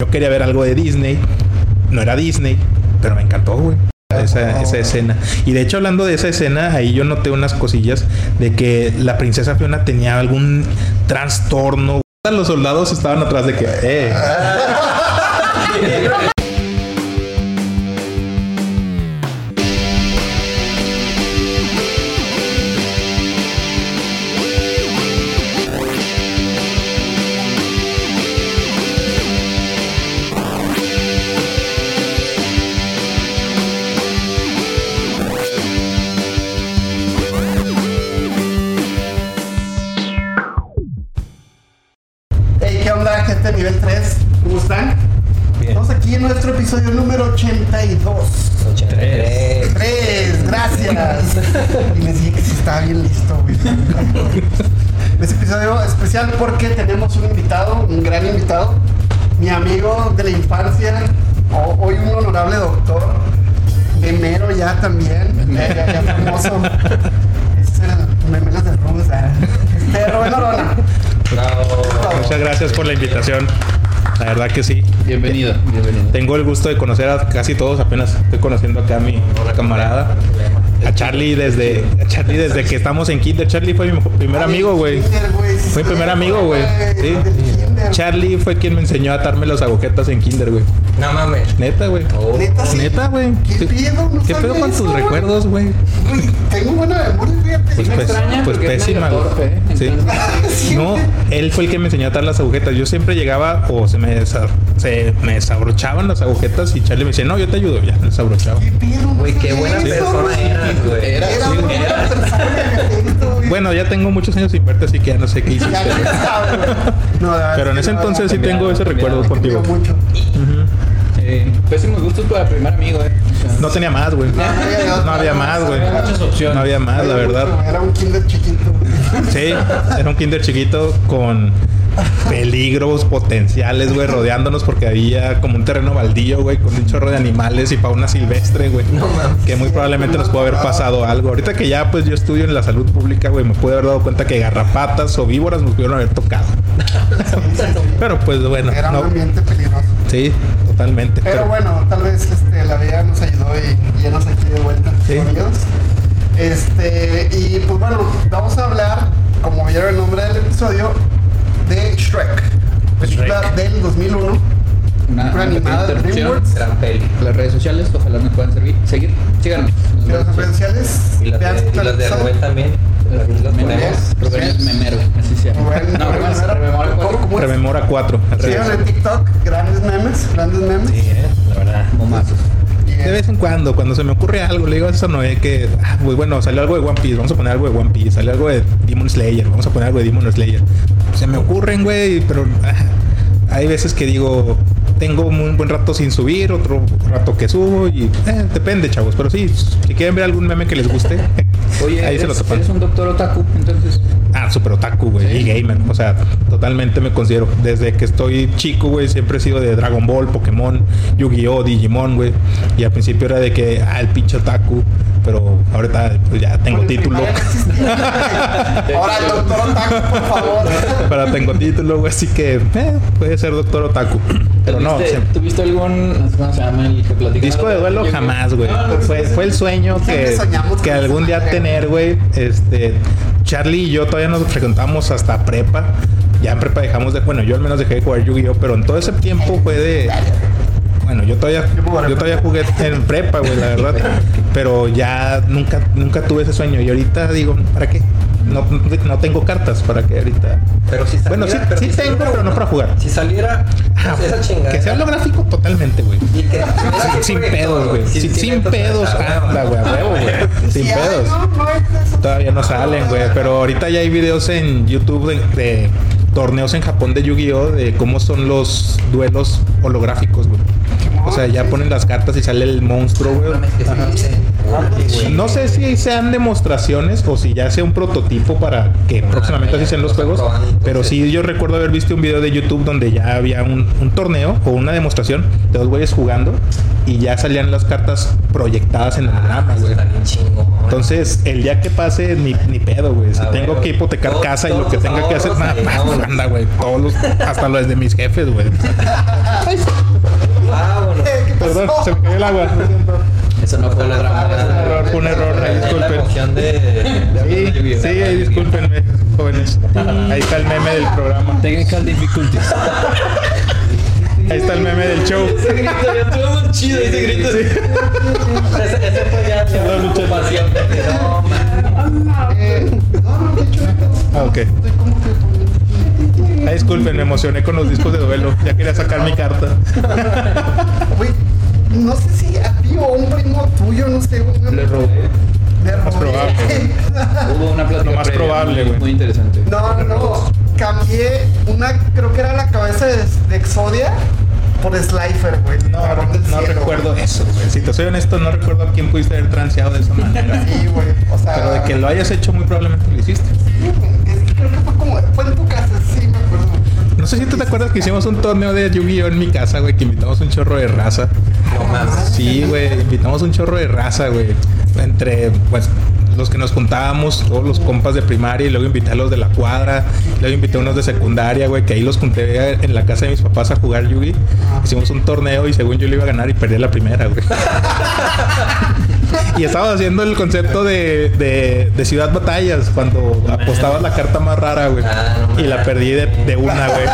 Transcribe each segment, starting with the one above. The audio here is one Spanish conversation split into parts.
Yo quería ver algo de Disney. No era Disney, pero me encantó, güey. Esa, esa escena. Y de hecho, hablando de esa escena, ahí yo noté unas cosillas de que la princesa Fiona tenía algún trastorno. Los soldados estaban atrás de que, eh. Bienvenido, bienvenido. Tengo el gusto de conocer a casi todos. Apenas estoy conociendo acá a mi camarada. A Charlie desde, a Charlie desde que estamos en Kinder. Charlie fue mi primer amigo, güey. Fue mi primer amigo, güey. Sí. Charlie fue quien me enseñó a atarme las agujetas en Kinder, güey. No mames. Neta, güey. Neta, sí. Neta, güey. ¿Qué pedo? No ¿Qué pedo con eso, tus güey. recuerdos, güey? Güey, tengo buena memoria, fíjate. Pues, me pues, extraña pues pésima. torpe, ¿eh? Sí. No, güey. él fue el que me enseñó a atar las agujetas. Yo siempre llegaba o se me, desa- se me desabrochaban las agujetas y Charlie me decía, no, yo te ayudo. Ya, me desabrochaba. ¿Qué pedo? Güey, qué buena persona güey. eras, güey. Era sí, persona, güey. Bueno, ya tengo muchos años sin verte, así que ya no sé qué hiciste. Ya no güey. No, Pero en es ese entonces sí tengo ese recuerdo contigo. mucho. Eh, pésimos gustos para el primer amigo, eh. O sea, No tenía más, güey. No había más, güey. Muchas opciones. No había más, la verdad. Era un kinder chiquito. Sí, era un kinder chiquito con peligros potenciales, güey, rodeándonos porque había como un terreno baldío, güey, con un chorro de animales y fauna silvestre, güey. No mames. Que muy probablemente nos pudo haber pasado algo. Ahorita que ya, pues yo estudio en la salud pública, güey, me pude haber dado cuenta que garrapatas o víboras nos pudieron haber tocado. Pero pues bueno, Era un no. ambiente peligroso. Sí, totalmente. Pero Pero, bueno, tal vez este, la vida nos ayudó y ya nos aquí de vuelta, Sí. amigos. Este, y pues bueno, vamos a hablar, como vieron el nombre del episodio, de Shrek. Película Shrek. del 2001. Una, Una animada de. DreamWorks. Las redes sociales, ojalá nos puedan servir. seguir. Síganos. Y las referenciales. Y las de, y las de. Rubén también. Las las. Rubén es memero, así se llama. Rubén-. Rememora ¿Cómo- cuatro. cómo es? Rememora 4. Síganlo en TikTok, grandes memes, grandes memes. Sí, eh, la verdad. Momazos. De vez en cuando, cuando se me ocurre algo, le digo a esa Noé que, ah, pues bueno, salió algo de One Piece, vamos a poner algo de One Piece, salió algo de Demon Slayer, vamos a poner algo de Demon Slayer. Se me ocurren, güey, pero ah, hay veces que digo, tengo un buen rato sin subir, otro rato que subo y eh, depende, chavos. Pero sí, si quieren ver algún meme que les guste, Oye, ahí se lo eres, topan. eres un doctor otaku, entonces. Ah, super otaku, güey, y gamer. O sea, totalmente me considero. Desde que estoy chico, güey, siempre he sido de Dragon Ball, Pokémon, Yu-Gi-Oh, Digimon, güey. Y al principio era de que, ah, el pinche otaku. Pero ahorita pues, ya tengo título. Ahora el doctor Otaku, por favor. Pero tengo título, güey, así que eh, puede ser doctor otaku. Pero no, ¿Tuviste, siempre- ¿Tuviste algún. ¿Cómo se llama el que platicaba? Disco de duelo Yo- jamás, güey. No, no, Fue, fue el sueño que, que algún día tener, güey. Este, Charlie y yo todavía nos frecuentamos hasta prepa. Ya en prepa dejamos de, bueno, yo al menos dejé de jugar Yu-Gi-Oh, pero en todo ese tiempo fue de bueno, yo todavía Yo todavía jugué en prepa, güey, la verdad. Pero ya nunca nunca tuve ese sueño y ahorita digo, ¿para qué? No, no tengo cartas para que ahorita. Pero si saliera, Bueno, sí, pero sí si tengo, saliera pero no para jugar. Si saliera Ah, esa chingada. que sea holográfico totalmente, güey. Y que Sin, sin pedos, güey. Sin, sin pedos. Anda, güey, güey. Sin pedos. Todavía no salen, güey. Pero ahorita ya hay videos en YouTube de, de torneos en Japón de Yu-Gi-Oh! de cómo son los duelos holográficos, güey. O sea, ya ponen las cartas y sale el monstruo, güey. Ajá. sí. Güey. No sé si sean demostraciones o si ya sea un prototipo para que próximamente así sean los juegos. Pero sí, yo recuerdo haber visto un video de YouTube donde ya había un, un torneo o una demostración de dos güeyes jugando y ya salían las cartas proyectadas en el holograma, Eso güey. está bien chingón. Entonces, el día que pase, ni, ni pedo, güey. Si tengo que hipotecar casa y lo que tenga que hacer, nada anda, güey. Todos los, hasta los de mis jefes, güey. Vámonos. ¿Qué pasó? Perdón, se me cayó el agua. Eso no fue un error, fue un error, disculpen. de, Sí, sí, ahí discúlpenme, jóvenes. Ahí está el meme del programa. Technical difficulties. Ahí está el meme del show. Ese grito ya estuvo muy chido, ese grito. Ese, ese fue ya La ocupación. No, man. Eh, no, no, de hecho, Ah, ok. estoy como que. Ahí disculpen, me emocioné con los discos de duelo. Ya quería sacar mi carta. Güey, no sé si a ti o a un primo tuyo, no sé, güey. Le robé. Le Más robé. probable. Hubo una plática Lo más previa probable, muy- güey. Muy interesante. No, no, no. Cambié una, creo que era la cabeza de, de Exodia por Slifer, güey. No, no cielo, recuerdo eso, güey. Si te soy honesto, no recuerdo a quién pudiste haber transeado de esa manera. Sí, güey. O sea. Pero de que lo hayas hecho, muy probablemente lo hiciste. Sí, güey. Es que creo que fue como. Fue en tu casa, sé si tú te acuerdas que hicimos un torneo de Yu-Gi-Oh en mi casa, güey, que invitamos un chorro de raza. No. Sí, güey, invitamos un chorro de raza, güey. Entre, pues, los que nos juntábamos, todos los compas de primaria, y luego invité a los de la cuadra, luego invité a unos de secundaria, güey, que ahí los junté en la casa de mis papás a jugar Yugi. Hicimos un torneo y según yo le iba a ganar y perdí la primera, güey. y estábamos haciendo el concepto de, de, de Ciudad Batallas, cuando apostabas la carta más rara, güey. Ah, y la perdí de, de una, güey.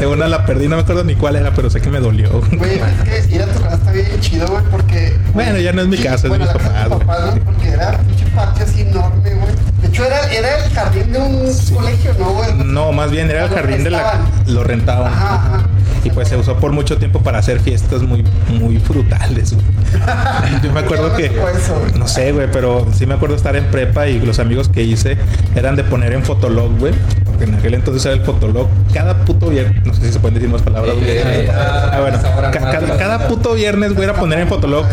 De una la perdí, no me acuerdo ni cuál era, pero sé que me dolió. Güey, es que ir a tu casa está bien chido, güey, porque. Bueno, ya no es mi casa, es bueno, mis de papás, güey. porque era un patio así enorme, güey. De hecho, era, era el jardín de un colegio, ¿no, güey? No, más bien era el jardín de la... Lo rentaban. Ajá, ajá. Y pues se usó por mucho tiempo para hacer fiestas muy, muy frutales. güey. Yo me acuerdo ¿Qué que... No sé, güey, pero sí me acuerdo estar en prepa y los amigos que hice eran de poner en Fotolog, güey. Porque en aquel entonces era el Fotolog. Cada puto viernes... No sé si se pueden decir más palabras. güey. Ah, bueno. ahora ca- más ca- las- cada puto viernes, güey, era poner en Fotolog.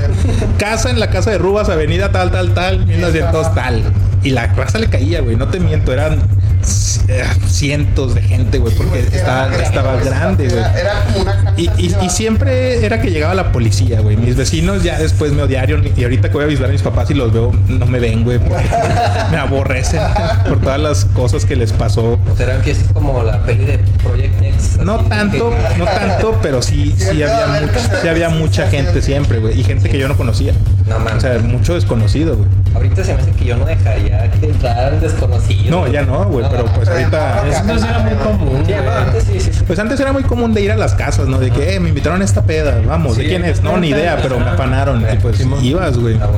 Casa en la casa de Rubas, avenida tal, tal, tal, 1900 tal. Y la raza le caía, güey. No te miento, eran cientos de gente, güey. Porque estaba, grande, estaba güey, grande, güey. Era, era como una Y, y- siempre era que llegaba la policía, güey. Mis vecinos ya después me odiaron. Y ahorita que voy a visitar a mis papás y los veo, no me ven, güey. Porque me aborrecen por todas las cosas que les pasó. Sea, eran fiestas como la peli de Project X. No tanto, que- no tanto, pero sí, sí Sí, había, mucha, sí, había mucha gente siempre, güey. Y gente que yo no conocía. No mames. O sea, mucho desconocido, güey. Ahorita se me hace que yo no dejaría que entraran desconocidos. No, ya no, güey. Pero pues ahorita... no, Eso no era muy común. Sí, no, antes sí, sí, sí. Pues antes era muy común de ir a las casas, ¿no? De que, eh, me invitaron a esta peda, vamos, ¿de quién es? No, ni idea, pero me afanaron. Y pues ibas, güey. Ah.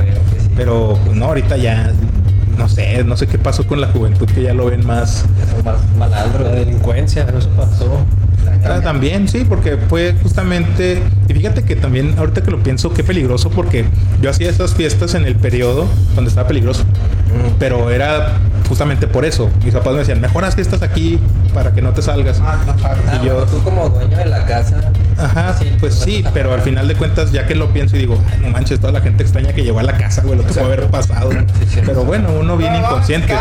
Pero pues, no, ahorita ya, no sé, no sé qué pasó con la juventud que ya lo ven más. Son más malandros. La delincuencia, eso pasó. Ah, también, sí, porque fue justamente. Y fíjate que también, ahorita que lo pienso, qué peligroso, porque yo hacía esas fiestas en el periodo donde estaba peligroso. Pero era justamente por eso. Mis papás me decían, mejor haz fiestas aquí para que no te salgas. Ah, Y yo- tú como dueño de la casa. Ajá, pues sí, pero al final de cuentas, ya que lo pienso y digo, "Ay, no manches, toda la gente extraña que llegó a la casa, güey, lo que puede haber pasado. sí. Pero bueno, uno no, inconsciente.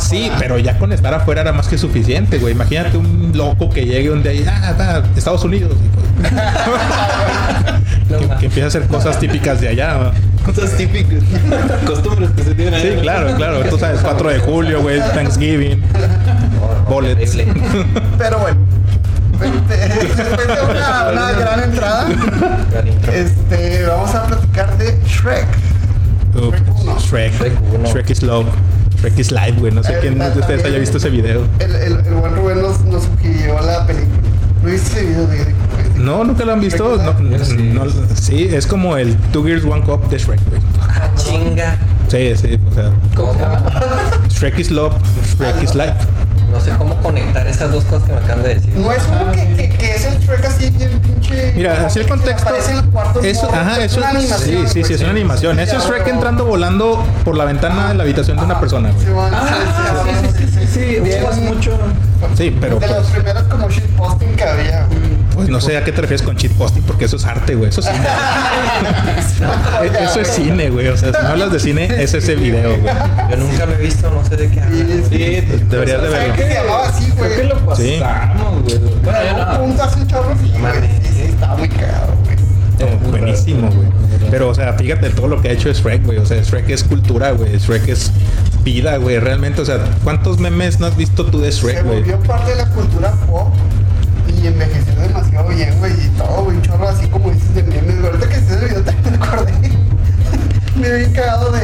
Sí, pero ya con estar afuera era más que suficiente, güey. Imagínate un loco que llegue un día y, ah, ah, Estados Unidos. y pues, que, que empiece a hacer cosas típicas de allá. ¿no? Cosas típicas. Costumbres que se tienen Sí, claro, claro. Tú sabes, 4 de julio, güey, Thanksgiving. Bullets. Pero bueno, este, después de una, una gran entrada, este, vamos a platicar de Shrek. Uf, Shrek. Shrek uno. Shrek is love. Shrek is life, güey. No sé Eh, quién de ustedes haya visto ese video. El, el, el buen Rubén nos, nos sugirió la película. ¿No viste ese video de No, nunca lo han visto. No, no, sí, es como el Two Gears One Cup de Shrek, güey. Ah, chinga. Sí, sí, o sea, ¿Cómo? Shrek is love, Shrek is life. No sé cómo conectar esas dos cosas que me acaban de decir. No es uno que, que, que es el Shrek así bien pinche. Mira, así el contexto. Eso, ajá, es eso una animación. Sí, sí, sí, es una animación. Eso es Shrek entrando volando por la ventana de la habitación de una persona, Sí, güey. Ah, sí, sí, sí, sí, sí, mucho. Sí, pero de las pues. primeras como shitposting que había. güey. Pues no sé a qué te refieres con cheat posting, porque eso es arte, güey. Eso es cine. E- eso es cine, güey. O sea, si no hablas de cine, es ese video, güey. Yo nunca lo he visto, no sé de qué hablan. Sí, sí. Deberías de ¿Sabes verlo. qué se llamaba así, güey? Creo que lo Sí. pasamos, güey. Bueno, En yo no. punto hace un chorro, sí, güey. Estaba muy cagado, güey. No, buenísimo, güey. Pero, o sea, fíjate todo lo que ha hecho Shrek, güey. O sea, Shrek es cultura, güey. Shrek es vida, güey. Realmente, o sea, ¿cuántos memes no has visto tú de Se Shrek, güey? volvió parte de la cultura pop y envejeció demasiado bien, güey. Y todo, güey, chorro así como dices de memes. güey. Ahorita que se el video también me acordé. me vi cagado de,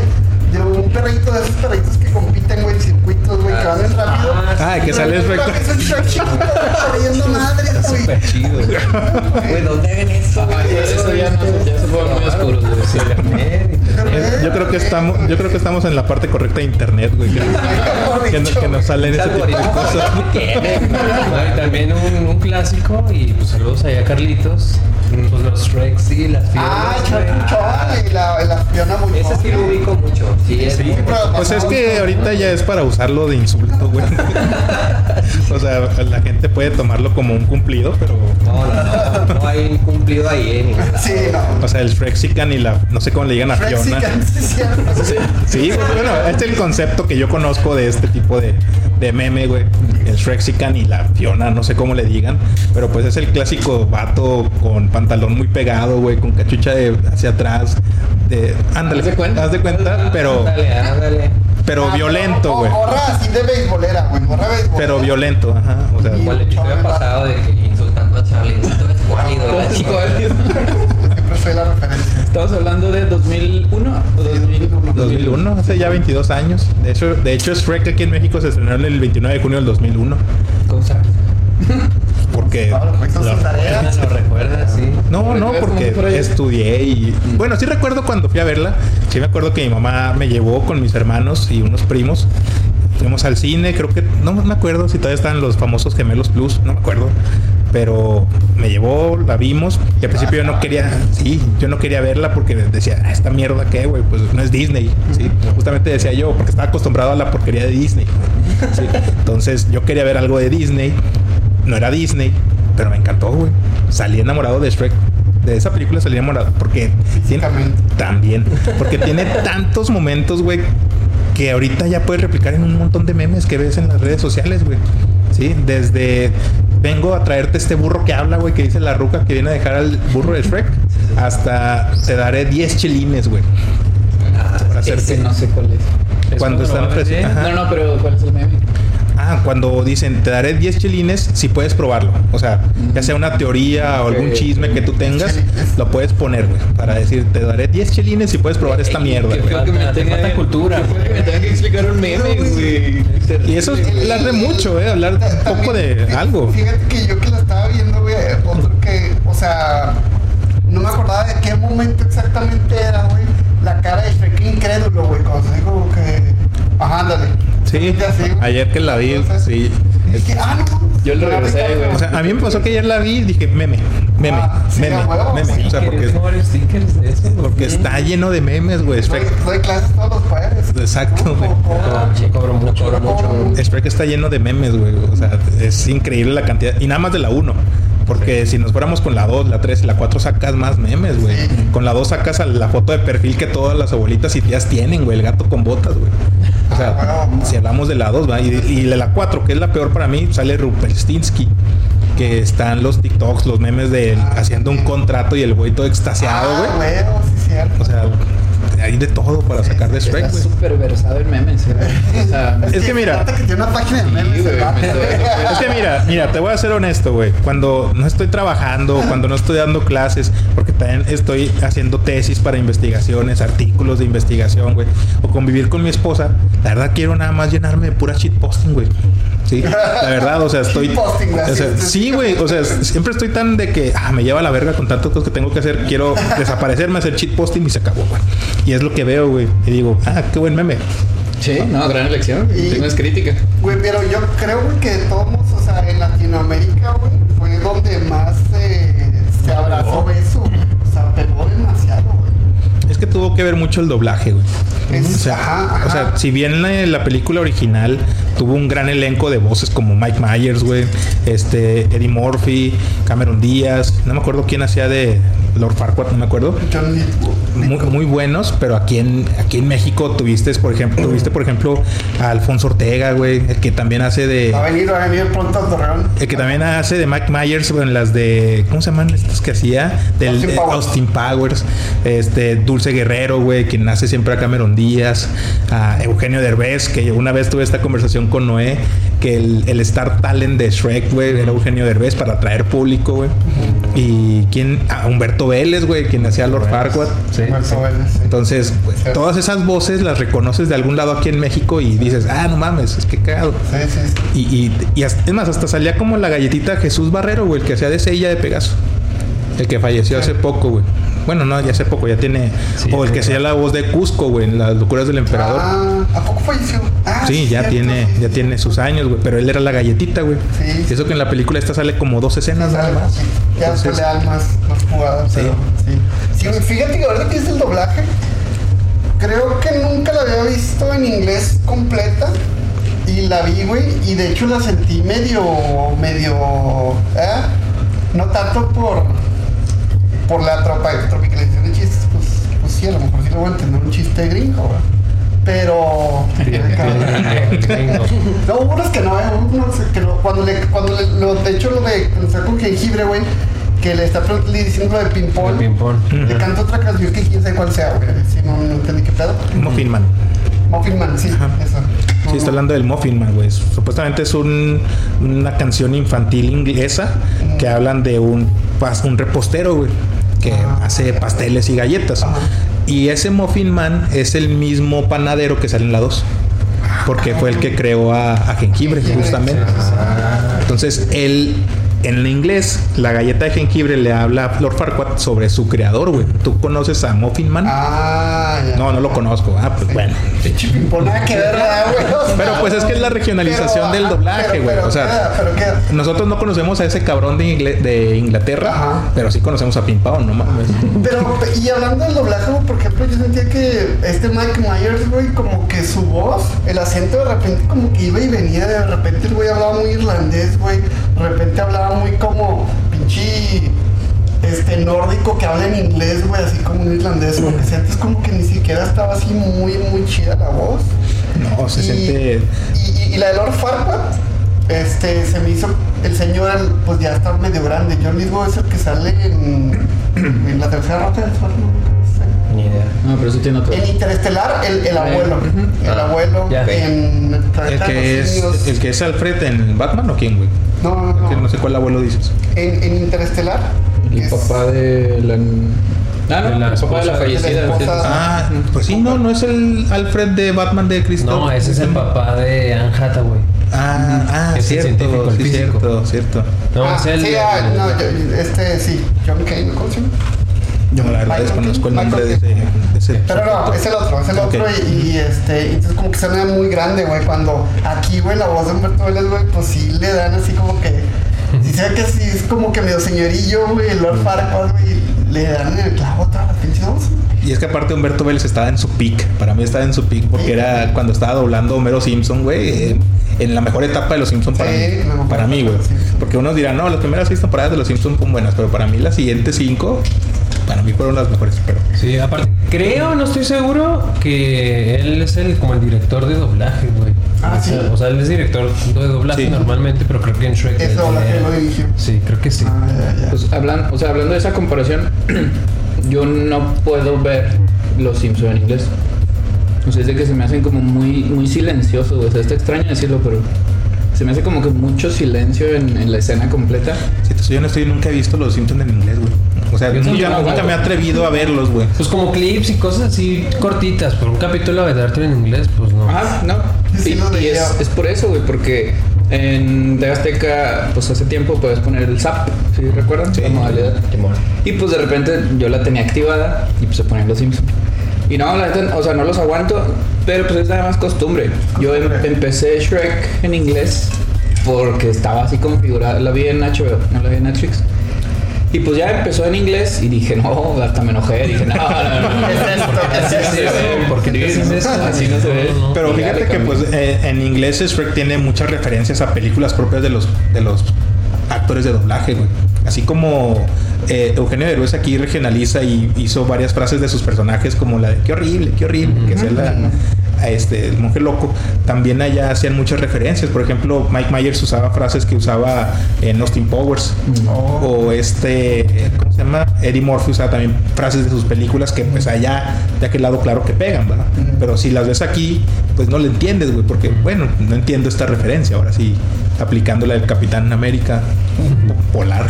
de un perrito, de esos perritos que compiten, güey, en circuitos, güey, que van bien rápido. Ah, que sale Shrek. Es un Shrek chiquito, corriendo madres, güey. Súper chido, güey. Güey, ¿dónde ven eso? Eso ya no, ya se fueron muy güey. Es- Yo creo que estamos, yo creo que estamos en la parte correcta de internet, güey. Que, que, no- que nos salen ese tipo de cosas. También un, un clásico, y pues saludos allá a Carlitos. Pues los Shreks y las Ah, fieras. Chapuchón y la, la Fiona muy Ese sí lo ubico mucho. Sí, es pero- Pues es que ahorita ya es para usarlo de insulto, güey. O sea, la gente puede tomarlo como un cumplido, pero. No, no, no, no hay cumplido ahí, eh, ni Sí, no. O sea, el Shrexican y la. No sé cómo le digan a Fiona. Sí. Sí, bueno, este es el concepto que yo conozco de este tipo de, de meme, güey. El Shrexican y la Fiona, no sé cómo le digan. Pero pues es el clásico vato con pantalón muy pegado, güey, con cachucha de hacia atrás. De, ándale, Haz de cuenta. haz de cuenta, pero, Ándale, ándale. pero Ah, violento, güey. Gorra así de beisbolera, güey. Gorra beisbolera. Pero violento, ajá. O sea, Igual el episodio pasado de que insultando a Charlie. Siempre fue la referencia. Estamos hablando de 2001 o 2001. 2001, hace ya 22 años. De hecho, de hecho Shrek aquí en México se estrenó en el 29 de junio del 2001. ¿Cómo sabes? Porque... Sí. No, no, ¿Recuerdas porque estudié y... Bueno, sí recuerdo cuando fui a verla. Sí me acuerdo que mi mamá me llevó con mis hermanos y unos primos. Fuimos al cine, creo que... No me acuerdo si todavía están los famosos gemelos plus, no me acuerdo. Pero me llevó, la vimos y al principio yo no quería... Sí, yo no quería verla porque decía, "Ah, esta mierda qué, güey, pues no es Disney. Sí, justamente decía yo, porque estaba acostumbrado a la porquería de Disney. Sí, entonces yo quería ver algo de Disney. No era Disney, pero me encantó, güey. Salí enamorado de Shrek. De esa película salí enamorado porque tiene también, porque tiene tantos momentos, güey, que ahorita ya puedes replicar en un montón de memes que ves en las redes sociales, güey. Sí, desde vengo a traerte este burro que habla, güey, que dice la ruca que viene a dejar al burro de Shrek, hasta te daré 10 chelines, güey. Ah, Para ese No sé cuál es. ¿Es Cuando están. No, no, pero ¿cuál es el meme? Ah, cuando dicen te daré 10 chelines si puedes probarlo. O sea, ya sea una teoría o algún chisme que tú tengas, lo puedes poner, güey. Para decir, te daré 10 chelines si puedes probar esta mierda, feo que me tenga cultura, que me tenga que explicar un meme, güey. Y eso es hablar de mucho, ¿eh? Hablar un poco de algo. Fíjate que yo que la estaba viendo, güey, otro que, o sea, no me acordaba de qué momento exactamente era, güey, la cara de Shrek incrédulo, güey, cuando se dijo que, ajá, ándale. Sí, ayer que la vi, Entonces, sí. Es que, ah, no. Yo lo regresé, güey. O sea, a mí me pasó que ayer la vi y dije, meme, meme, Ah, sí, meme, huevo, meme. sí, O sea, porque, eso. porque está lleno de memes, güey. Doy, Shrek, doy clases todos los jueves. Exacto, güey. Ah, cobro mucho, cobro mucho. Shrek está lleno de memes, güey. O sea, es increíble la cantidad. Y nada más de la 1. Porque si nos fuéramos con la 2, la 3 y la 4 sacas más memes, güey. Sí. Con la 2 sacas a la foto de perfil que todas las abuelitas y tías tienen, güey. El gato con botas, güey. O sea, bueno. si hablamos de la 2, ¿va? Y, y de la 4, que es la peor para mí, sale Rupelstinsky. Que están los TikToks, los memes de él haciendo un contrato y el güey todo extasiado, Ah, güey. huevo, sí, cierto. O sea, hay de todo para sacar de Shrek, Está güey. súper versado en memes, ¿eh? O sea, Es que mira- fíjate que tiene una página de memes, Sí, güey, el vato. me estoy- Es que mira, mira, te voy a ser honesto, güey. Cuando no estoy trabajando, cuando no estoy dando clases, porque también estoy haciendo tesis para investigaciones, artículos de investigación, güey, o convivir con mi esposa, la verdad quiero nada más llenarme de pura shitposting, güey. Sí, la verdad, o sea, estoy. O sea, sí, güey, o sea, siempre estoy tan de que ah, me lleva la verga con tantas cosas que tengo que hacer. Quiero desaparecerme, hacer shitposting y se acabó, güey. Y es lo que veo, güey. Y digo, ah, qué buen meme. sí, no, gran elección. Y- No es crítica. Güey, pero yo creo, que de todos o sea, en Latinoamérica, güey, fue donde más eh, se abrazó eso. O sea, pegó demasiado, güey. Es que tuvo que ver mucho el doblaje, güey. Es- O sea, ajá, ajá. o sea, si bien la, la película original tuvo un gran elenco de voces como Mike Myers, güey, este, Eddie Murphy, Cameron Díaz, no me acuerdo quién hacía de Lord Farquaad, no me acuerdo. Muy, muy buenos, pero aquí en, aquí en México tuviste, por ejemplo, tuviste, por ejemplo, a Alfonso Ortega, güey, el que también hace de. Va a venir, va a venir pronto a Torreón. El que también hace de Mike Myers en las de. ¿Cómo se llaman estas que hacía? Del Austin eh, Powers. Austin Powers. Este, Dulce Guerrero, güey, quien hace siempre a Cameron Díaz. A Eugenio Derbez, que una vez tuve esta conversación con Noé, que el, el Star Talent de Shrek, güey, era Eugenio Derbez para atraer público, güey. Y quién. A Humberto Vélez, güey, quien hacía Lord Farquaad. Sí. Humberto Vélez, sí. Entonces, pues, Sí. todas esas voces las reconoces de algún lado aquí en México y dices, ah, no mames, es que cagado. Sí, sí, sí. Y, y, y hasta- es más, hasta salía como la galletita Jesús Barrero, güey, el que hacía de Sella de Pegaso. El que falleció hace poco, güey. Bueno, no, ya hace poco, ya tiene. Sí, o el que hacía la voz de Cusco, güey, en las locuras del emperador. Ah, ¿a poco falleció? Ah, sí, ya cierto, tiene, sí, ya sí. tiene sus años, güey. Pero él era la galletita, güey. Sí. Y eso que en la película esta sale como dos escenas nada más. Sí, Ya Entonces, le dan más, más jugadas. Sí. Sí. Sí, fíjate que ahorita que es el doblaje, creo que nunca la había visto en inglés completa. Y la vi, güey, y de hecho la sentí medio, medio, ¿eh? No tanto por, por la tropa, tropicalización de chistes, pues, pues sí, a lo mejor sí lo voy a entender un chiste gringo, güey. Pero... No, hubo unos que no, eh, unos que no. Cuando le, cuando le, lo, de hecho lo de, cuando está con jengibre, güey, que le está le diciendo lo de ping-pong. Le canta otra canción que quién sabe cuál sea, güey. Sí, no, no entendí qué pedo. Muffin Man. Muffin Man, sí, Ajá. eso. Sí, está hablando del Muffin Man, güey. Supuestamente es un, una canción infantil inglesa que hablan de un, pas- un repostero, güey, que hace pasteles y galletas. Y ese Muffin Man es el mismo panadero que sale en la 2. Porque fue el que creó a, a jengibre, justamente. Entonces, él, en inglés, la galleta de jengibre le habla a Lord Farquaad sobre su creador, güey. ¿Tú conoces a Muffin Man? Ah, ya. no, no lo conozco. Ah, pues bueno. Ping-pong, nada que ver, ¿verdad, güey? Pero pues es que es la regionalización pero, del ajá, doblaje, güey. O sea, queda, pero queda. nosotros no conocemos a ese cabrón de, Inglaterra, Ajá. pero sí conocemos a Pim Pao, no mames. Pero, y hablando del doblaje, güey, por ejemplo, yo sentía que este Mike Myers, güey, como que su voz, el acento de repente como que iba y venía, de repente el güey hablaba muy irlandés, güey, de repente hablaba muy como pinche, este, nórdico que habla en inglés, güey, así como un irlandés, güey, que sientes como que ni siquiera estaba así muy, muy chida la voz. No, se y, siente. y, y- y la de Lord Farquaad, este, se me hizo, el señor, pues ya está medio grande, John Lithgow es el que sale en, en la tercera rota del sol, ¿no? Ni idea. No, pero eso tiene otro. En Interestelar, el, el abuelo. El Ah, abuelo ya. en El que, es, el que es Alfred en Batman o quién, güey. No, no, Que no. no sé cuál abuelo dices. En, en Interestelar. El es- papá de la. Ah, no, la papá de la esposa- fallecida. de la esposa- Ah, pues sí, no, no es el Alfred de Batman de Cristo. No, ese es el papá de Anne Hathaway. Ah, ah, Es el científico, cierto, el sí, cierto, cierto. No, ah, es el. sí, ah, el- no, yo- este sí, John Kane, ¿cómo se llama? Yo la verdad desconozco el nombre de ese, de ese Pero no, es el otro, es el otro y, y, este, entonces como que suena muy grande, güey, cuando aquí, güey, la voz de Humberto Vélez, güey, pues sí le dan así como que, si se ve que sí es como que medio señorillo, güey, el Lord Farquaad, güey, le dan el clavo toda la pinche voz. Y es que aparte Humberto Vélez estaba en su peak. Para mí estaba en su peak porque era cuando estaba doblando Homero Simpson, güey. eh, En la mejor etapa de los Simpsons para Sí, mí. Para mí, güey. Porque unos dirán, no, las primeras seis temporadas de los Simpsons son buenas. Pero para mí las siguientes cinco, para mí fueron las mejores. Pero Sí, aparte, creo, no estoy seguro, que él es el como el director de doblaje, güey. Ah, o, sea, ¿sí? o sea, él es director de doblaje Sí. normalmente, pero creo que en Shrek. Él doblaje lo dirigió. Sí, creo que sí. Ah, ya, ya. Pues hablan, o sea, hablando de esa comparación, yo no puedo ver los Simpsons en inglés. O sea, es de que se me hacen como muy, muy silenciosos, güey. O sea, está extraño decirlo, pero se me hace como que mucho silencio en, en la escena completa. si te soy honesto, yo nunca he visto los Simpsons en inglés, güey. O sea, Yo nunca, me he atrevido a verlos, güey. Pues como clips y cosas así cortitas, pero un capítulo de darte en inglés, pues no. Ajá, no. Sí, Y, es, es por eso, güey, porque en TV Azteca, pues hace tiempo puedes poner el zap, ¿sí recuerdan? Sí. La modalidad. Y pues de repente yo la tenía activada y pues se ponían los Simpsons. Y no, la neta, o sea, no los aguanto, pero pues es nada más costumbre. Yo em- empecé Shrek en inglés porque estaba así configurada. La vi en HBO, no la vi en Netflix. Y pues ya empezó en inglés y dije, no, hasta me enojé. Dije, no, no, no. no. Es esto, Así es no se esto. ve, ¿Por qué dices eso? Así no se ve. Pero fíjate que pues eh, en inglés Shrek tiene muchas referencias a películas propias de los de los actores de doblaje, güey. Así como eh, Eugenio Derbez aquí regionaliza y hizo varias frases de sus personajes como la de qué horrible, qué horrible, que es la este el monje loco. También allá hacían muchas referencias. Por ejemplo, Mike Myers usaba frases que usaba en Austin Powers. O este, ¿cómo se llama? Eddie Murphy usaba también frases de sus películas que pues allá, de aquel lado, claro que pegan, ¿verdad? Pero si las ves aquí, pues no le entiendes, güey, porque bueno, no entiendo esta referencia. Ahora sí, aplicándola del Capitán América polar.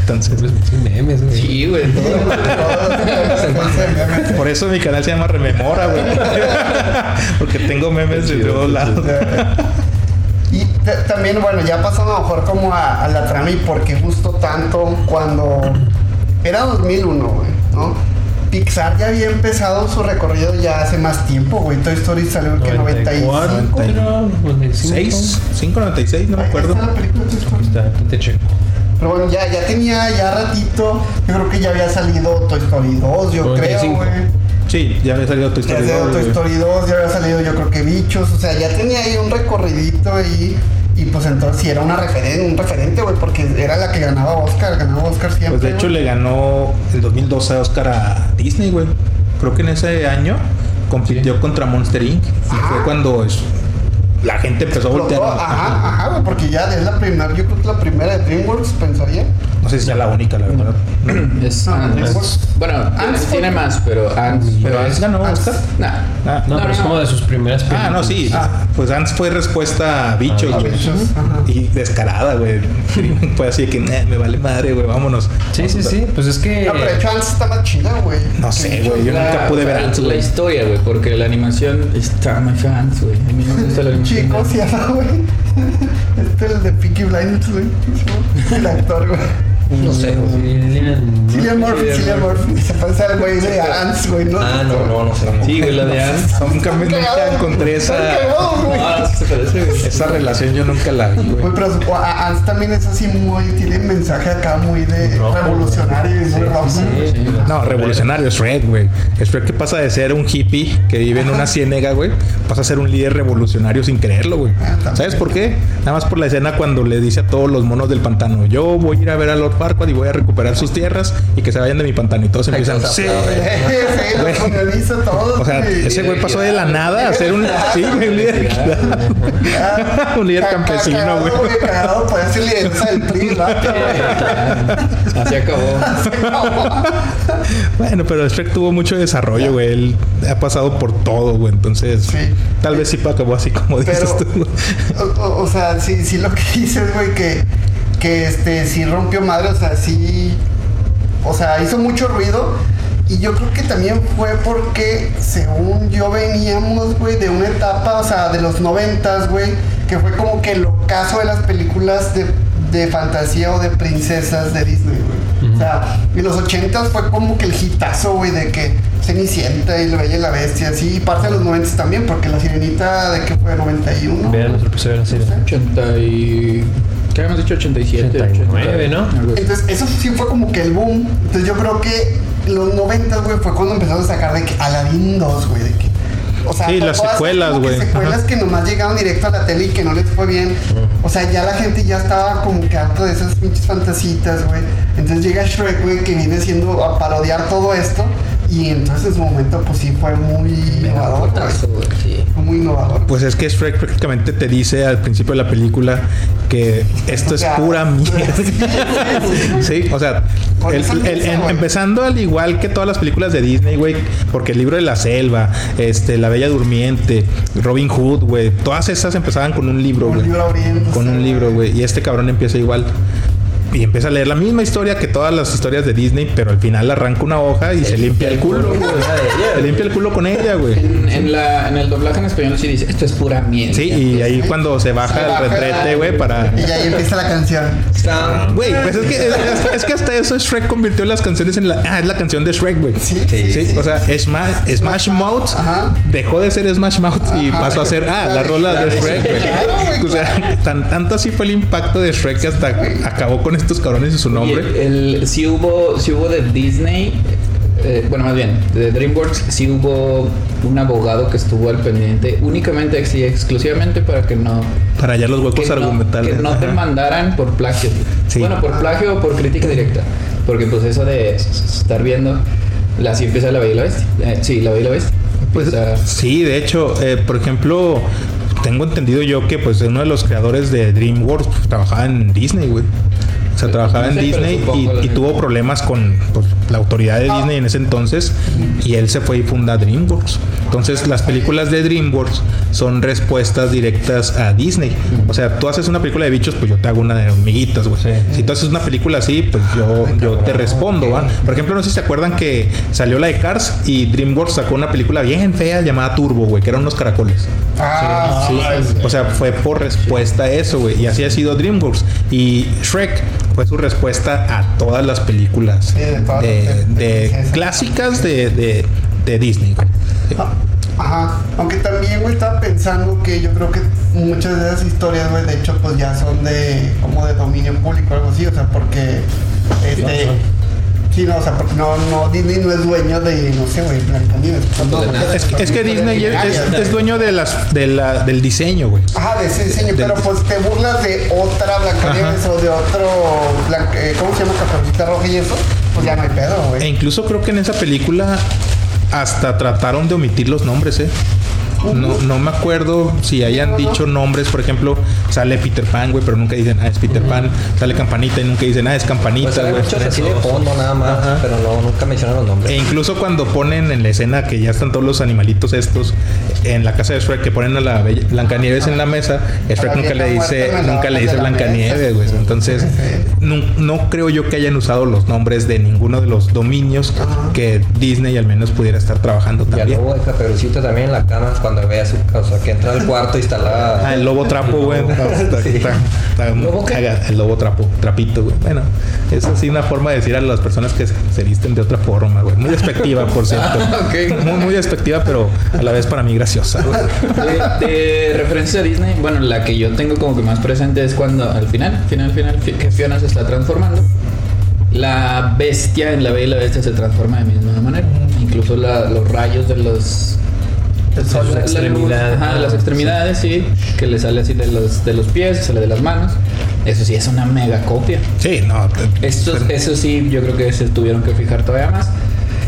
Entonces, Sí, memes, güey. Sí, güey. por eso mi canal se llama Rememora, güey. porque tengo memes de todos lados. Y también, bueno, ya pasando a lo mejor como a, a la trama y por qué gustó tanto cuando era 2001, güey, ¿no? Pixar ya había empezado su recorrido ya hace más tiempo, güey. Toy Story salió que 95. 94, 95. 6, 596, no me acuerdo. está la película de Toy Story. Está, te checo. Pero bueno, ya, ya tenía ya ratito. Yo creo que ya había salido Toy Story 2, yo 95. creo, güey. Sí, ya había salido Toy Ya Story había salido 2, Toy güey. Story 2, ya había salido yo creo que Bichos. O sea, ya tenía ahí un recorridito ahí. Y pues entonces sí era una referen un referente, güey, porque era la que ganaba Oscar, ganaba Oscar siempre. Pues de hecho le ganó el 2012 Oscar a Disney, güey. Creo que en ese año compitió contra Monster Inc. Y Ajá. fue cuando es- la gente empezó a voltear. Ajá, ajá, güey, porque ya es la primera, yo creo que la primera de DreamWorks, pensaría. No sé si sea la única, la verdad. Es No, Ants. es- Bueno, Ants fue- tiene más, pero Ants. Pero Ants ganó. Oscar. Nah. Ah, No, pero es como de sus primeras películas. Ah, no, sí. Ah. Pues Ants fue respuesta a bichos, güey. Y descarada, güey. fue así de que "Nah, me vale madre, güey, vámonos. Sí, sí, sí. Pues es que. No, pero de hecho Ants está más chida, güey. No sé, güey, yo La- nunca pude ver la- Ants, La historia, güey, porque la animación está muy fans, güey. A mí no me gusta la animación. Chico, se llama, güey. Este es el de Peaky Blinders, güey. El actor, güey. No sé, güey. Cillian- Murphy, Cillian Murphy. Se parece al güey de Ants, güey, ¿no? Ah, no, no, no sé. Sí, güey, la de Ants. Nunca, me, encontré esa, güey. Ah, sí se parece, güey. esa relación, yo nunca la vi, güey. Güey, pero Ants también es así muy, tiene mensaje acá muy de revolucionario y muy Sí, rojo. sí, sí. No, revolucionario es Shrek, güey. Es Shrek que pasa de ser un hippie que vive en una ciénega, güey, pasa a ser un líder revolucionario sin creerlo, güey. Ah. ¿Sabes por qué? Nada más por la escena cuando le dice a todos los monos del pantano, yo voy a ir a ver a Lord Farquaad y voy a recuperar sus tierras y que se vayan de mi pantano. Y todos empiezan, sí. Sí, Güey. lo coloniza todo. O sea, ese güey pasó de la nada a ser un, sí, güey, un líder, un líder ca- ca- campesino, güey. Cagado, puede ser lideresa del PRI, ¿no? Así acabó. Bueno, pero Shrek tuvo mucho desarrollo, güey. Él ha pasado por todo, güey. Entonces, Sí. tal vez sí acabó así como dices Pero, tú. güey. o, o- o sea, sí, sí lo que dices, güey, que, que este, sí rompió madre, o sea, sí, o sea, hizo mucho ruido. Y yo creo que también fue porque, según yo, veníamos, güey, de una etapa, o sea, de los noventas, güey, que fue como que el ocaso de las películas de, de fantasía o de princesas de Disney, güey. O sea, en los ochentas fue como que el hitazo, güey, de que Cenicienta y La Bella y la Bestia, así, y parte de los noventas también, porque La Sirenita, ¿de qué fue? ¿91? Vean nuestro episodio de la serie. 80 y... ¿Qué habíamos dicho? 87. 89, ¿no? Entonces, eso sí fue como que el boom. Entonces, yo creo que los 90, güey, fue cuando empezaron a sacar de que Aladdin 2, güey, de que. O sea, Sí, las secuelas, que güey. Secuelas Ajá. que nomás llegaron directo a la tele y que no les fue bien. O sea, ya la gente ya estaba como que harto de esas pinches fantasitas, güey. Entonces llega Shrek, güey, que viene siendo a parodiar todo esto. Y entonces en su momento, pues sí fue muy innovador, güey. Putazo, sí. Fue muy innovador. Pues es que Shrek prácticamente te dice al principio de la película que esto O es pura mierda. sí, o sea, el- en- güey. empezando al igual que todas las películas de Disney, güey, porque el libro de la selva, este, La Bella Durmiente, Robin Hood, güey, todas esas empezaban con un libro, güey. Con un libro, güey. Y este cabrón empieza igual. Y empieza a leer la misma historia que todas las historias de Disney, pero al final arranca una hoja y se limpia el culo. Se limpia el culo con ella, güey. En, en la, en el doblaje en español sí dice, esto es pura mierda. Sí, y ahí cuando se baja Se el baja retrete, la- güey, para... Y ahí empieza la canción. Güey, pues es que, es, es que hasta eso Shrek convirtió las canciones en la... Ah, es la canción de Shrek, güey. Sí, Sí, sí, sí. o sea, Smash, Smash Mouth Ajá. dejó de ser Smash Mouth y Ajá. pasó a ser, ah, la rola de Shrek, güey, O sea, tan, tanto así fue el impacto de Shrek que hasta acabó con estos cabrones y su nombre. Oye, el, sí hubo, sí hubo de Disney, eh, bueno, más bien, de DreamWorks, sí hubo un abogado que estuvo al pendiente únicamente y exclusivamente para que no, para hallar los huecos que no, argumentales. que no te mandaran por plagio. Sí. Bueno, por plagio o por crítica directa. Porque pues eso de estar viendo, la, así empieza la Bella y la Bestia. Eh, sí, la Bella y la Bestia. Pues Empieza- sí, de hecho, eh, por ejemplo, tengo entendido yo que pues uno de los creadores de DreamWorks pues, trabajaba en Disney, güey. O sea, trabajaba No en sé, Disney supongo y, tuvo problemas con pues, la autoridad de Disney en ese entonces y él se fue y funda DreamWorks. Entonces las películas de DreamWorks son respuestas directas a Disney. O sea, tú haces una película de bichos, pues yo te hago una de hormiguitas, güey. Si tú haces una película así, pues yo, yo te respondo, ¿va? Por ejemplo, no sé si se acuerdan que salió la de Cars y DreamWorks sacó una película bien fea llamada Turbo, güey, que eran unos caracoles. Ah, Sí, sí. o sea, fue por respuesta a eso, güey. Y así ha sido DreamWorks. Y Shrek fue su respuesta a todas las películas Sí, de todas de, las de princesas. clásicas de, de, de Disney. Sí. Ah, Ajá, aunque también, güey, estaba pensando que yo creo que muchas de esas historias, güey, de hecho, pues ya son de, como de dominio público algo así, o sea, porque, este, sí, no, o sea, porque no, no, Disney no es dueño de, no sé, güey, Blancanieves. pues, no. Es, que- es que Disney es, es- es dueño de las, de la, del diseño, güey. Ajá, de ese diseño, pero pues te burlas de otra Blancanieves o de otro, Blanca- eh, ¿cómo se llama? Caperucita Roja y eso, pues ya no hay pedo, E güey. incluso creo que en esa película hasta trataron de omitir los nombres, ¿eh? No, no me acuerdo si hayan dicho nombres, por ejemplo, sale Peter Pan, güey, pero nunca dicen, ah, es Peter Pan, sale Campanita y nunca dicen, ah, es Pues Campanita, hay güey. muchos así de fondo nada más, Ajá. pero no, nunca mencionan los nombres. E incluso cuando ponen en la escena que ya están todos los animalitos estos en la casa de Shrek que ponen a la Bella- Blancanieves en la mesa, Shrek nunca le dice, nunca le dice Blancanieves, güey. Entonces, no, no creo yo que hayan usado los nombres de ninguno de los dominios que Disney al menos pudiera estar trabajando Ya también. luego de Caperucita también en la cama cuando ve a su o sea, que entra al cuarto y está la. Ah, el lobo trapo, güey. El lobo trapo, trapito, güey. Bueno, es así una forma de decir a las personas que se, se visten de otra forma, güey. Muy despectiva, por cierto. ok. Muy, muy despectiva, pero a la vez para mí graciosa. De, de referencia a Disney, bueno, la que yo tengo como que más presente es cuando al final, final, final, fi- que Fiona se está transformando. La bestia en la Bella y la Bestia se transforma de misma manera. Incluso la- los rayos de los. El sol, la- ajá, de las extremidades, sí. Que le sale así de los, de los pies, sale de las manos. Eso sí, es una mega copia. Sí, no. te- Estos, eso sí, yo creo que se tuvieron que fijar todavía más.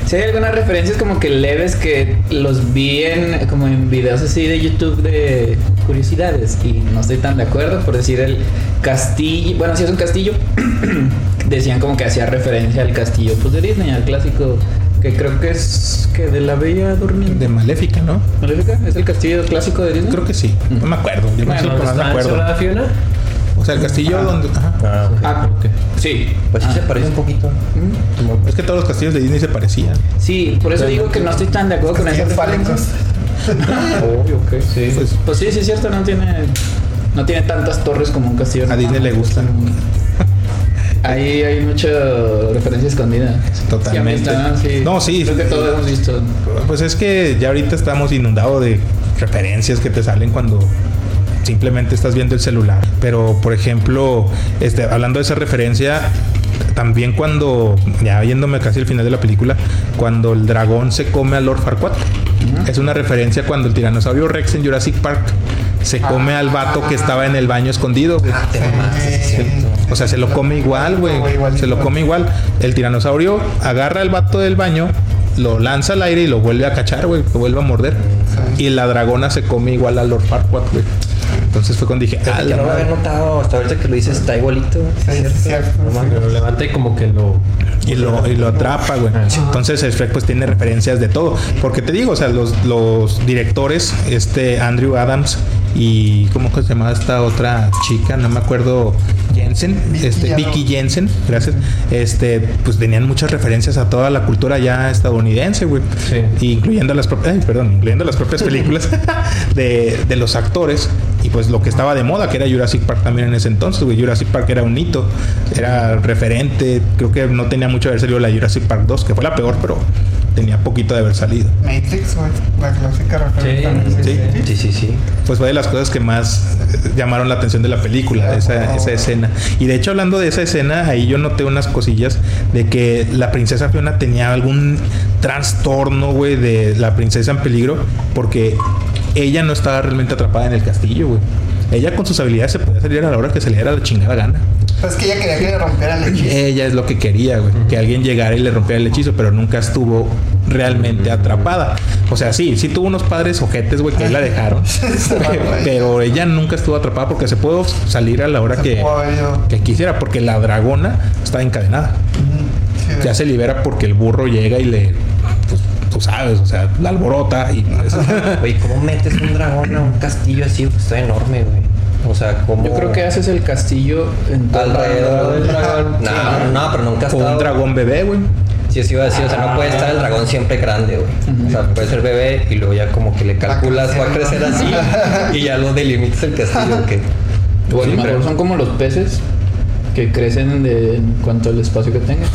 Si hay algunas referencias como que leves que los vi en, como en videos así de YouTube de curiosidades y no estoy tan de acuerdo por decir el castillo, bueno, si es un castillo, decían como que hacía referencia al castillo pues de Disney, al clásico que creo que es que de la Bella Durmiente. De Maléfica, ¿no? ¿Maléfica? ¿Es el castillo clásico de Disney? Creo que sí. No me acuerdo. Yo no Bueno, sé por ¿Dónde más me acuerdo. encerrada Fiona? O sea, el castillo donde. ajá. Ah. Ah, sí. Pues sí Ah. se parece un poquito. Mm. Es que todos los castillos de Disney se parecían. Sí, por eso digo que no estoy tan de acuerdo con fálicos. Obvio, ok. Sí. Pues- Pues, sí, sí es cierto, no tiene no tiene tantas torres como un castillo. A Disney le gustan. Ahí hay mucha referencia escondida. Totalmente. Sí, amistad, sí. No, sí. Creo que todos hemos visto. Pues es que ya ahorita estamos inundados de referencias que te salen cuando simplemente estás viendo el celular. Pero, por ejemplo, este, hablando de esa referencia, también cuando, ya viéndome casi al final de la película, cuando el dragón se come a Lord Farquaad, es una referencia cuando el tiranosaurio Rex en Jurassic Park se come al vato que estaba en el baño escondido. güey. Ah, te mamaste, es cierto. O sea, se lo come igual, güey. Se lo come igual. El tiranosaurio agarra al vato del baño, lo lanza al aire y lo vuelve a cachar, güey. Lo vuelve a morder. Y la dragona se come igual a Lord Farquaad, güey. Entonces fue cuando dije, ah, la no lo había notado hasta ahorita que lo dices, está igualito. Sí, ¿es es cierto, No sí. mames. Lo levanta y como que lo. Y lo, y lo atrapa, güey. Entonces el Shrek pues tiene referencias de todo. Porque te digo, o sea, los, los directores, este Andrew Adams y ¿cómo se llamaba esta otra chica? No me acuerdo. Jensen, Vicky este. Vicky Jensen, gracias. Este, pues tenían muchas referencias a toda la cultura ya estadounidense, güey. Sí. Incluyendo las propias, perdón, incluyendo las propias películas de, de los actores. Y pues lo que estaba de moda, que era Jurassic Park también en ese entonces, güey. Jurassic Park era un hito, era referente. Creo que no tenía mucho haber salido la Jurassic Park 2, que fue la peor, pero tenía poquito de haber salido. Matrix. La clásica referencia. sí. Sí, sí, sí. Pues fue de las cosas que más eh, llamaron la atención de la película, esa, esa escena. Y de hecho, hablando de esa escena, ahí yo noté unas cosillas de que la princesa Fiona tenía algún trastorno, güey, de la princesa en peligro, porque ella no estaba realmente atrapada en el castillo, güey. Ella con sus habilidades se podía salir a la hora que se le diera la chingada gana. Pero es que ella quería que le rompieran el hechizo. Ella es lo que quería, güey. Que alguien llegara y le rompiera el hechizo, pero nunca estuvo realmente atrapada. O sea, sí, sí tuvo unos padres ojetes, güey, que ahí la dejaron. pero ella nunca estuvo atrapada porque se pudo salir a la hora que, que quisiera, porque la dragona está encadenada. Sí, Ya se libera porque el burro llega y le. Pues tú sabes, o sea, la alborota y. pues, Oye, ¿cómo metes un dragón a un castillo así? Pues está enorme, güey. O sea, ¿cómo...? Yo creo que haces el castillo en todo Alrededor del dragón. No, no, pero nunca ha o un dragón bebé, güey. Sí, sí iba a decir, o sea, no puede estar el dragón siempre grande, güey. O sea, puede ser bebé y luego ya como que le calculas, va a crecer así y ya lo delimitas el castillo, que... Bueno, Sí, pero- son como los peces que crecen de, en cuanto al espacio que tengan.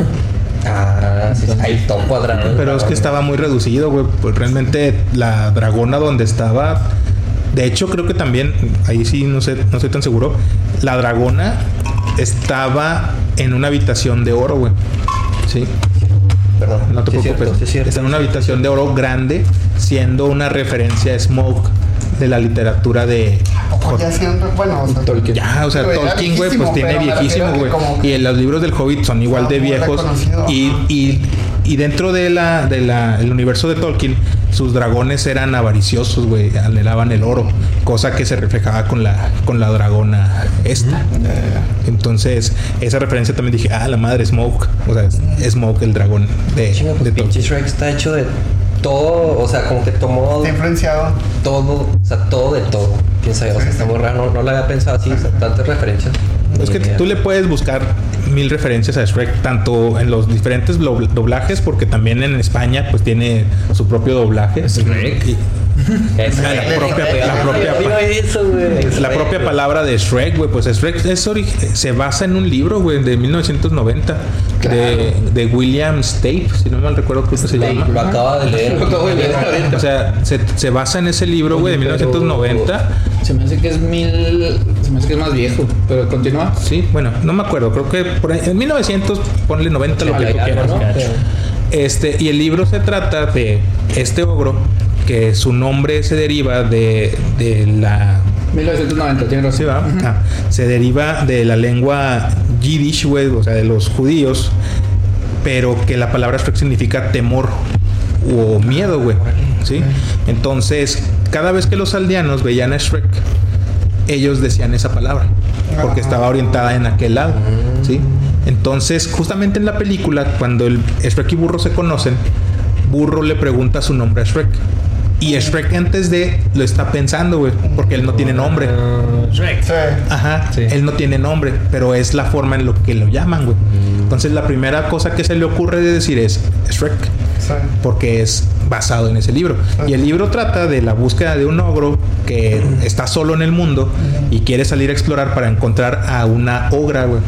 Ah, sí, hay todo cuadrado. Pero es que estaba muy reducido, güey. Pues realmente la dragona donde estaba. De hecho, creo que también, ahí sí no sé, no estoy tan seguro. La dragona estaba en una habitación de oro, güey. Sí, Perdón, no te sí preocupes. cierto, sí es cierto. Está en una habitación de oro grande, siendo una referencia a Smoke de la literatura de O ya siendo, bueno, o sea, Tolkien. Ya, o sea, Tolkien, güey, pues tiene viejísimo, güey. Y en los libros del Hobbit son igual de viejos. Y, y, y dentro de la, de la, el universo de Tolkien, sus dragones eran avariciosos, güey. Anhelaban el oro. Cosa que se reflejaba con la, con la dragona esta. Entonces, esa referencia también dije, ah, la madre Smoke. O sea, es Smoke el dragón de, pues de Tolkien. Shrek está hecho de todo, o sea, como que tomó está influenciado. todo, o sea, todo de todo. Piensa yo, o sea, está muy raro, no, no lo había pensado así, o sea, tantas referencias. Es que tú le puedes buscar mil referencias a Shrek, tanto en los diferentes do- doblajes, porque también en España pues tiene su propio doblaje. Shrek. Y- Es- la propia- la propia- Digo eso, güey. La Shrek, propia güey. palabra de Shrek, güey, pues Shrek es se basa en un libro, güey, de 1990 de, de William Stape, si no mal recuerdo creo que se llama. Lo acaba de leer. Lo acabo de leer. O sea, se, se basa en ese libro, güey, de Pero 1990. Se me hace que es mil. Se me hace que es más viejo. Pero continúa. Sí, bueno, no me acuerdo, creo que por ahí, en 1900, ponle 90 lo que tú quieras. Este, y el libro se trata de este ogro, que su nombre se deriva de, de la. 1990, tiene razón. ¿sí, va? Ah, se deriva de la lengua yiddish, güey, o sea, de los judíos, pero que la palabra Shrek significa temor o miedo, güey. ¿Sí? Entonces, cada vez que los aldeanos veían a Shrek, ellos decían esa palabra, porque estaba orientada en aquel lado, ¿sí? Entonces, justamente en la película, cuando el Shrek y Burro se conocen, Burro le pregunta su nombre a Shrek. Y Shrek antes de lo está pensando, güey, porque él no tiene nombre. Ah, Shrek. Sí. Ajá, Sí. él no tiene nombre, pero es la forma en lo que lo llaman, güey. Entonces la primera cosa que se le ocurre de decir es Shrek, Sí. porque es basado en ese libro. Y el libro trata de la búsqueda de un ogro que está solo en el mundo y quiere salir a explorar para encontrar a una ogra, güey,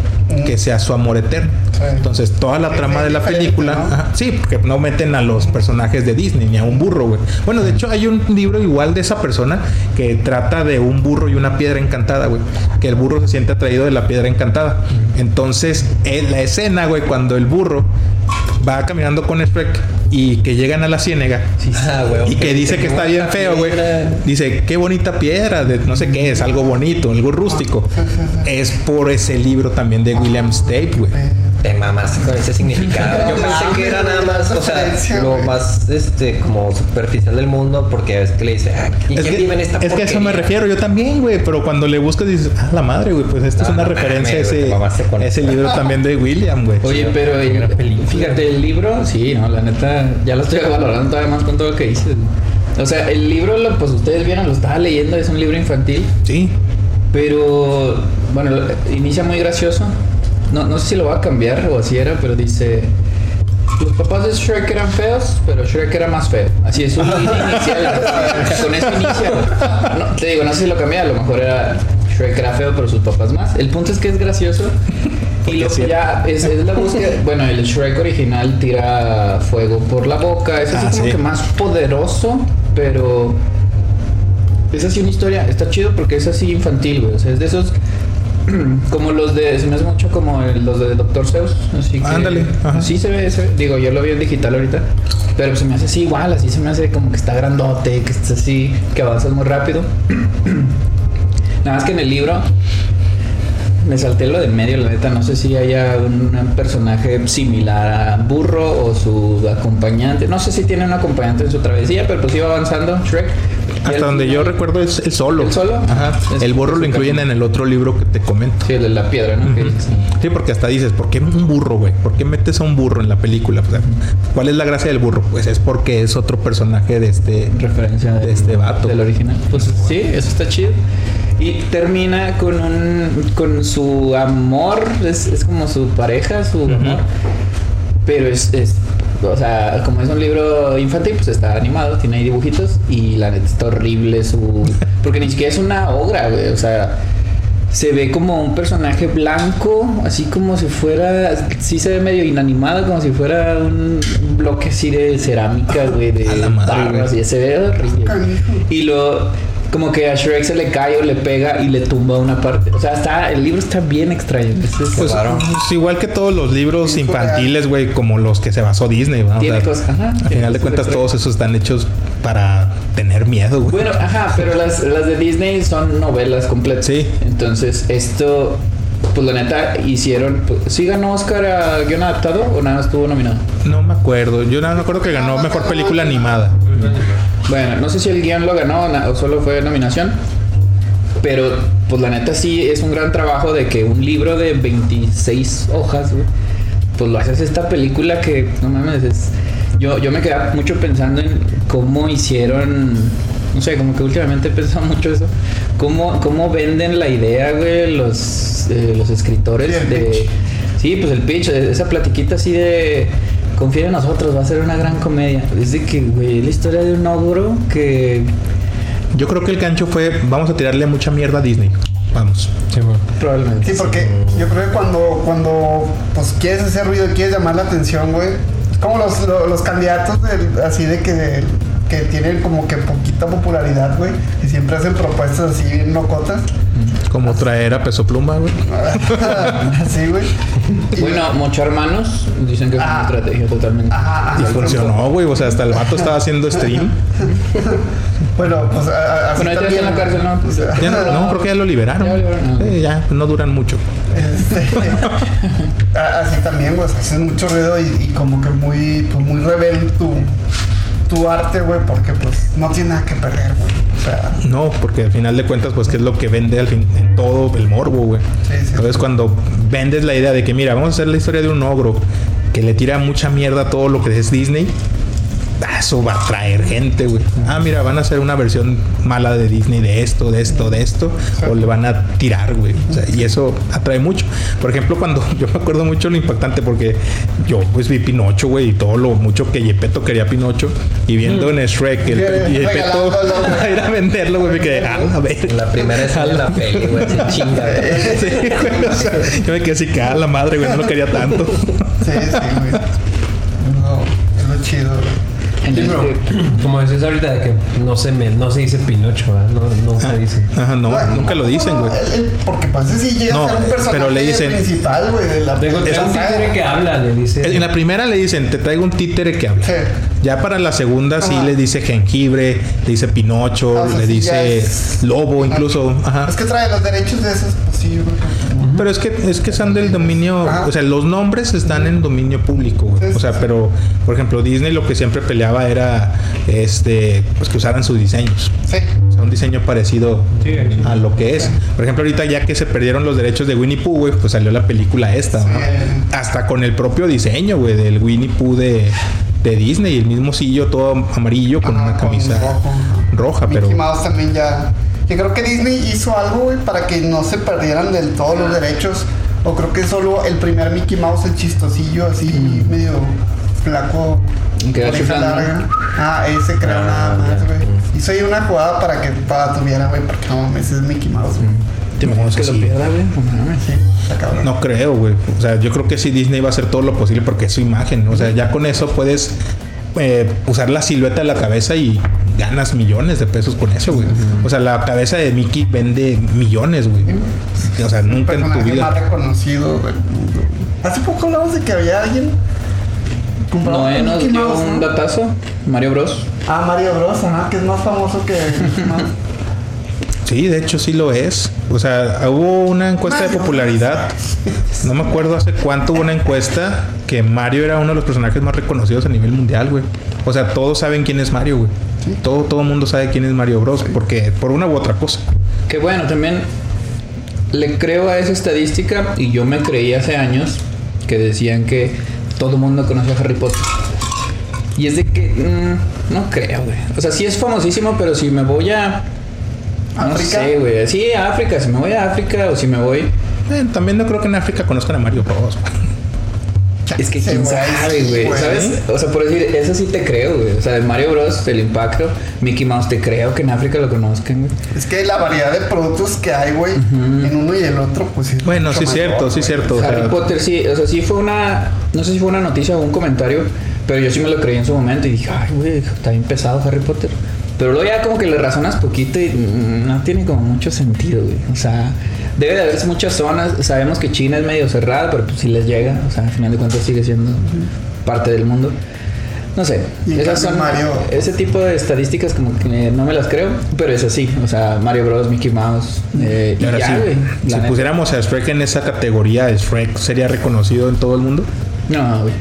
que sea su amor eterno. Entonces toda la trama de la película, sí, porque no meten a los personajes de Disney ni a un burro, güey. Bueno, de hecho hay un libro igual de esa persona que trata de un burro y una piedra encantada, güey. Que el burro se siente atraído de la piedra encantada. Entonces, eh, la escena, güey, cuando el burro va caminando con Shrek y que llegan a la ciénega Ah, güey, y que dice que está bien feo, güey. Dice, qué bonita piedra, de no sé qué, es algo bonito, algo rústico. Es por ese libro también de William Stape, güey. Te mamas con ese significado. Yo pensé que era nada más, o sea, lo más este como superficial del mundo, porque es que le dice, ah, ¿y Es qué que, vive en esta es que a eso me refiero, yo también, güey. Pero cuando le buscas dices, ah, la madre, güey, pues esto es Ah, una no referencia a güey, mamaste ese, con ese libro también de William, güey. Oye, pero el- fíjate, el libro, sí, no, la neta, ya lo estoy valorando todavía más con todo lo que dices. O sea, el libro, lo- pues ustedes vieron, lo estaba leyendo, es un libro infantil, Sí. pero bueno, inicia muy gracioso. No, no sé si lo va a cambiar o así era, pero dice. Los papás de Shrek eran feos, pero Shrek era más feo. Así es, un inicial. con eso inicia. No, te digo, no sé si lo cambié, a lo mejor era Shrek era feo, pero sus papás más. El punto es que es gracioso Y lo que ya es, es la búsqueda. bueno, el Shrek original tira fuego por la boca. Eso Ah, es como sí. que más poderoso, pero. Es así una historia. Está chido porque es así infantil, güey. O sea, es de esos. Como los de. Se me hace mucho como el- los de Doctor Zeus. Así que. Ándale, ajá. Sí se ve, se ve. Digo, yo lo vi en digital ahorita. Pero se me hace así igual. Así se me hace como que está grandote, que está así. Que avanzas muy rápido. Nada más que en el libro me salté lo de medio, la neta. No sé si haya un personaje similar a Burro o su acompañante. No sé si tiene un acompañante en su travesía, pero pues iba avanzando Shrek. Hasta donde yo recuerdo es el solo. ¿El solo? Ajá. Es- el burro lo incluyen camino. en el otro libro que te comento. Sí, el de la piedra, ¿no? Sí, porque hasta dices, ¿por qué un burro, güey? ¿Por qué metes a un burro en la película? O sea, ¿Cuál es la gracia del burro? Pues es porque es otro personaje de este... referencia De este vato. del original. Pues sí, eso está chido. Y termina con un con su amor, es, es como su pareja, su amor. Pero es, es, o sea, como es un libro infantil, pues está animado, tiene ahí dibujitos y la neta está horrible su... Porque ni siquiera es una obra, güey, o sea... Se ve como un personaje blanco, así como si fuera, sí se ve medio inanimado, como si fuera un, un bloque así de cerámica, güey, de A la madre, barras, güey. y se ve horrible. Y lo, como que a Shrek se le cae o le pega y le tumba una parte. O sea, está, el libro está bien extraño. Es- es- Pues, Claro. pues igual que todos los libros infantiles, güey, como los que se basó Disney, ¿no? O Tiene sea, cosas, ajá, Al final de cuentas, de- todos esos están hechos para tener miedo, güey. Bueno, ajá, pero las, las de Disney son novelas completas. Sí. Entonces, esto, pues la neta, hicieron. Pues, ¿Sí ganó Oscar a guion adaptado o nada más estuvo nominado? No me acuerdo. Yo nada me acuerdo que ganó mejor película animada. Bueno, no sé si el guion lo ganó o solo fue nominación. Pero, pues la neta sí es un gran trabajo de que un libro de 26 hojas, güey, pues lo haces esta película que, no mames, es... Yo, yo me quedaba mucho pensando en cómo hicieron... No sé, como que últimamente he pensado mucho eso. Cómo, cómo venden la idea, güey, los, eh, los escritores Sí, de... pitch. Sí, pues el pitch, esa platiquita así de... Confía en nosotros, va a ser una gran comedia. Es de que, güey, la historia de un ogro que Yo creo que el gancho fue, vamos a tirarle mucha mierda a Disney. Vamos. probablemente... Sí, porque yo creo que cuando, cuando pues quieres hacer ruido y quieres llamar la atención, güey, es como los, lo- los candidatos del- así de que, que tienen como que poquita popularidad, güey, y siempre hacen propuestas así bien locotas. Como traer a peso pluma, güey. así, güey. Bueno, mochar manos dicen que es una Ah. estrategia totalmente. Ajá, Y funcionó, güey. O sea, hasta el vato estaba haciendo stream. Bueno, pues a- a- así Bueno, está en la cárcel, ¿no? Ya no, no, creo que ya lo liberaron. Ya lo liberaron. Sí, ya, no duran mucho. Este, así también, güey, hacen mucho ruido y, y como que muy, pues muy rebelde tu, tu arte, güey, porque pues no tiene nada que perder, güey. O sea, No, porque al final de cuentas, pues, que es lo que vende al fin en todo el morbo, güey. Sí, sí. Entonces, cuando vendes la idea de que, mira, vamos a hacer la historia de un ogro que le tira mucha mierda a todo lo que es Disney, ah, eso va a atraer gente, güey. Ah, mira, van a hacer una versión mala de Disney de esto, de esto, de esto, o le van a tirar, güey. O sea, y eso atrae mucho. Por ejemplo, cuando yo me acuerdo mucho lo impactante, porque yo pues vi Pinocho, güey, y todo lo mucho que Yepeto quería Pinocho, y viendo en Shrek el Yepeto a ir a venderlo, güey, me quedé, a la verga. En la primera de la peli, güey, se chinga. güey. Sí, güey, o sea, yo me quedé así, que a la madre, güey, no lo quería tanto. sí, sí, güey. No, es lo chido, güey. Sí, pero como decías ahorita, de que no se, me, no se dice Pinocho, ¿verdad? No, no se dice. Ajá, no, nunca lo dicen, güey. Porque pues ese sí llega No, a ser un personaje pero le dicen- principal, güey, de la Tengo un títere que habla, le dice. En la primera le dicen, te traigo un títere que habla. Sí. Ya para la segunda sí Ajá. le dice jengibre, le dice pinocho, Ah, o sea, le sí, ya dice es- lobo, incluso. Ajá. Es que trae los derechos de esos, pues sí, Pero es que es que están del dominio, Ajá. o sea, los nombres están en dominio público, güey. Sí, O sea, sí, sí. pero por ejemplo, Disney lo que siempre peleaba era este, pues que usaran sus diseños. Sí. O sea, un diseño parecido Sí, sí. a lo que es. Por ejemplo, ahorita ya que se perdieron los derechos de Winnie Pooh, güey, pues salió la película esta, ¿no? Sí. Hasta con el propio diseño, güey, del Winnie Pooh de, de Disney, el mismo sillo todo amarillo con Ajá, una con camisa rojo. roja, Mickey pero Mouse también ya. Que creo que Disney hizo algo, güey, para que no se perdieran del todo los derechos. O creo que solo el primer Mickey Mouse, el chistosillo, así medio flaco. Que oreja chiflando, ¿no? larga. Ah, ese creo Ah, nada más, güey. Hizo ahí una jugada para que para tuviera, güey, porque no mames, es Mickey Mouse, güey. te imaginas que que lo sí. pierda, güey. no mames. Sí. Está cabrón. No creo, güey. O sea, yo creo que sí Disney va a hacer todo lo posible porque es su imagen. O sea, ya con eso puedes eh, usar la silueta de la cabeza y ganas millones de pesos con eso, güey. O sea, la cabeza de Mickey vende millones, güey. O sea, nunca en tu personaje más vida. reconocido mundo. Hace poco hablamos de que había alguien. Noé nos Mickey dio Mouse, un ¿no? datazo. Mario Bros. Ah, Mario Bros, ajá, que es más famoso que Mickey Mouse. Sí, de hecho sí lo es. O sea, hubo una encuesta de popularidad. No me acuerdo hace cuánto hubo una encuesta que Mario era uno de los personajes más reconocidos a nivel mundial, güey. O sea, todos saben quién es Mario, güey. Todo, todo mundo sabe quién es Mario Bros. Porque por una u otra cosa. Que bueno, también le creo a esa estadística y yo me creí hace años que decían que todo el mundo conoce a Harry Potter. Y es de que mm, no creo, güey. O sea, sí es famosísimo, pero si me voy a no ¿África? sé, güey. Sí, a África, si me voy a África o si me voy Eh, también no creo que en África conozcan a Mario Bros. Es que Sí, quién sabe, sí, güey. ¿Sabes? O sea, por decir, eso sí te creo, güey. O sea, de Mario Bros, el impacto, Mickey Mouse, te creo que en África lo conozcan, güey. Es que la variedad de productos que hay, güey, en uno y el otro, pues sí. es Bueno, mucho sí, mejor, cierto, sí, güey. cierto. Harry Potter sí, o sea, sí fue una, no sé si fue una noticia o un comentario, pero yo sí me lo creí en su momento y dije, ay, güey, está bien pesado Harry Potter. Pero luego ya como que le razonas poquito y mm, no tiene como mucho sentido, güey. O sea, debe de haber muchas zonas. Sabemos que China es medio cerrada, pero pues si les llega, o sea, al final de cuentas sigue siendo parte del mundo. No sé, esas son Mario- ese tipo de estadísticas como que no me las creo, pero es así, o sea, Mario Bros, Mickey Mouse, eh, y ya, sí, güey. si neta. pusiéramos a Shrek en esa categoría, ¿Shrek sería reconocido en todo el mundo? No, güey.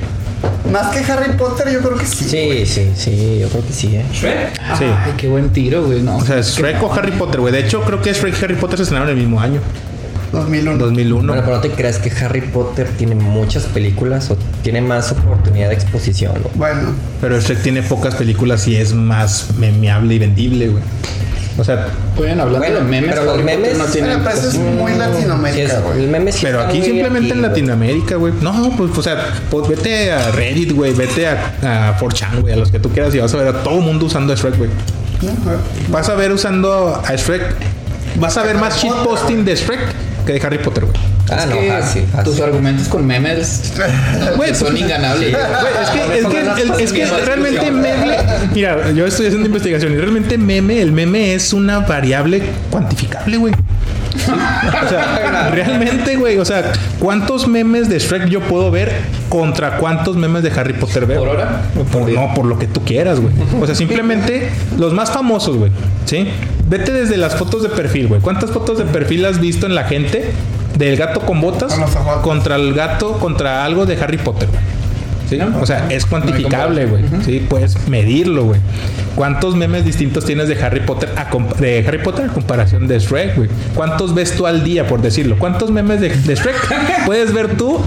Más que Harry Potter, yo creo que sí. Sí, sí, sí, yo creo que sí, ¿eh? Sí. Ay, qué buen tiro, güey. No. O sea, Shrek o Harry Potter, güey. De hecho, creo que Shrek y Harry Potter se estrenaron el mismo año, 2001. 2001. Bueno, pero no te creas que Harry Potter tiene muchas películas o tiene más oportunidad de exposición. ¿no? Bueno, Pero Shrek tiene pocas películas y es más memeable y vendible, güey. O sea, hablando Bueno, de memes, pero los memes- no tiene. pero pues es muy Sí, Latinoamérica, es- güey. el meme sí pero está aquí simplemente en. Latinoamérica, güey. No, pues, o sea, pues vete a Reddit, güey. Vete a, a 4chan, güey. A los que tú quieras y vas a ver a todo el mundo usando a Shrek, güey. Vas a ver usando a Shrek. Vas a ver más shitposting de Shrek que de Harry Potter, güey. Ah, es no, que fácil, fácil. tus argumentos con memes son inganables. Es que, es que, el- es que realmente meme. Mira, yo estoy haciendo investigación y realmente meme, el meme es una variable cuantificable, güey. O sea, realmente, güey. O sea, ¿cuántos memes de Shrek yo puedo ver contra cuántos memes de Harry Potter veo? ¿Por hora? Por- no, por lo que tú quieras, güey. O sea, simplemente los más famosos, güey. ¿Sí? Vete desde las fotos de perfil, güey. ¿Cuántas fotos de perfil has visto en la gente del gato con botas contra el gato, contra algo de Harry Potter, güey? O sea, es cuantificable, güey. Sí, puedes medirlo, güey. ¿Cuántos memes distintos tienes de Harry Potter a de Harry Potter a comparación de Shrek, güey? ¿Cuántos ves tú al día, por decirlo? ¿Cuántos memes de, de Shrek puedes ver tú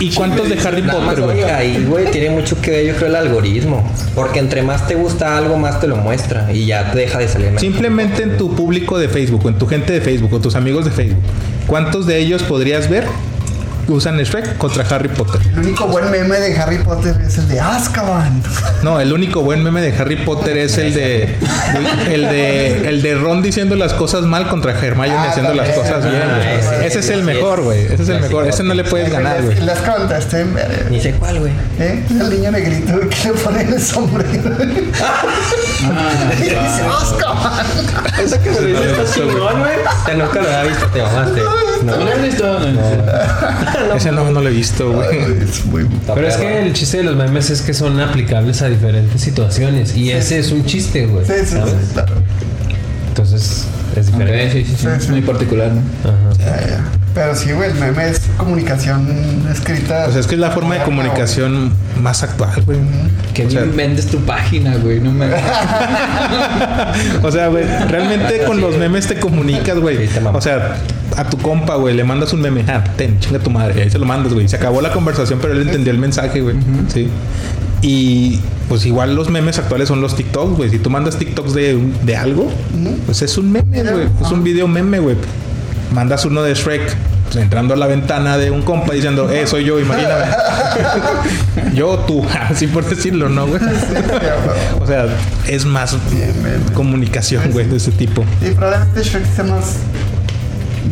y cuántos de Harry Nada Potter, güey? ahí, güey, tiene mucho que ver, yo creo, el algoritmo. Porque entre más te gusta algo, más te lo muestra. Y ya te deja de salir. Simplemente en tu público de Facebook, en tu gente de Facebook, o tus amigos de Facebook, ¿cuántos de ellos podrías ver usan Shrek contra Harry Potter? El único buen meme de Harry Potter es el de Azkaban. No, el único buen meme de Harry Potter es el de el de el de Ron diciendo las cosas mal contra Hermione Ah, haciendo las cosas bien. Ah, ese- ese es el sí mejor, güey. Ese es el mejor. Ese no le puedes ganar, güey. El Azkaban está en verga. Ni sé cuál, güey. ¿Eh? El niño negrito que le pone el sombrero. Ah, y dice Azkaban. Esa que me lo dices está chingón, güey. Ya nunca lo había visto, te mamaste. ¿No lo has visto? Ese no, no lo he visto, güey. Es muy Pero es que el chiste de los memes es que son aplicables a diferentes situaciones. Y ese es un chiste, güey. Sí, sí, claro. Entonces, es diferente. sí, sí, sí. Sí, Es sí. muy particular, ¿no? Ajá. Ya, ya. Pero sí, güey, el meme es comunicación escrita. O sea, es que es la forma de comunicación más actual, güey. Que O sea, bien vendes tu página, güey. No me. O sea, güey, realmente con los memes te comunicas, güey. Sí, te mamas. O sea, a tu compa, güey, le mandas un meme, ah, ten, chinga tu madre, ahí se lo mandas, güey. Se acabó la conversación, pero él entendió el mensaje, güey. Sí. Y pues igual los memes actuales son los TikToks, güey. Si tú mandas TikToks de, de algo, pues es un meme, güey. Es un video meme, güey. Mandas uno de Shrek, pues, entrando a la ventana de un compa diciendo, eh, soy yo, imagíname. yo, tú, así por decirlo, ¿no, güey? o sea, es más comunicación, güey, de ese tipo. Y probablemente Shrek sea más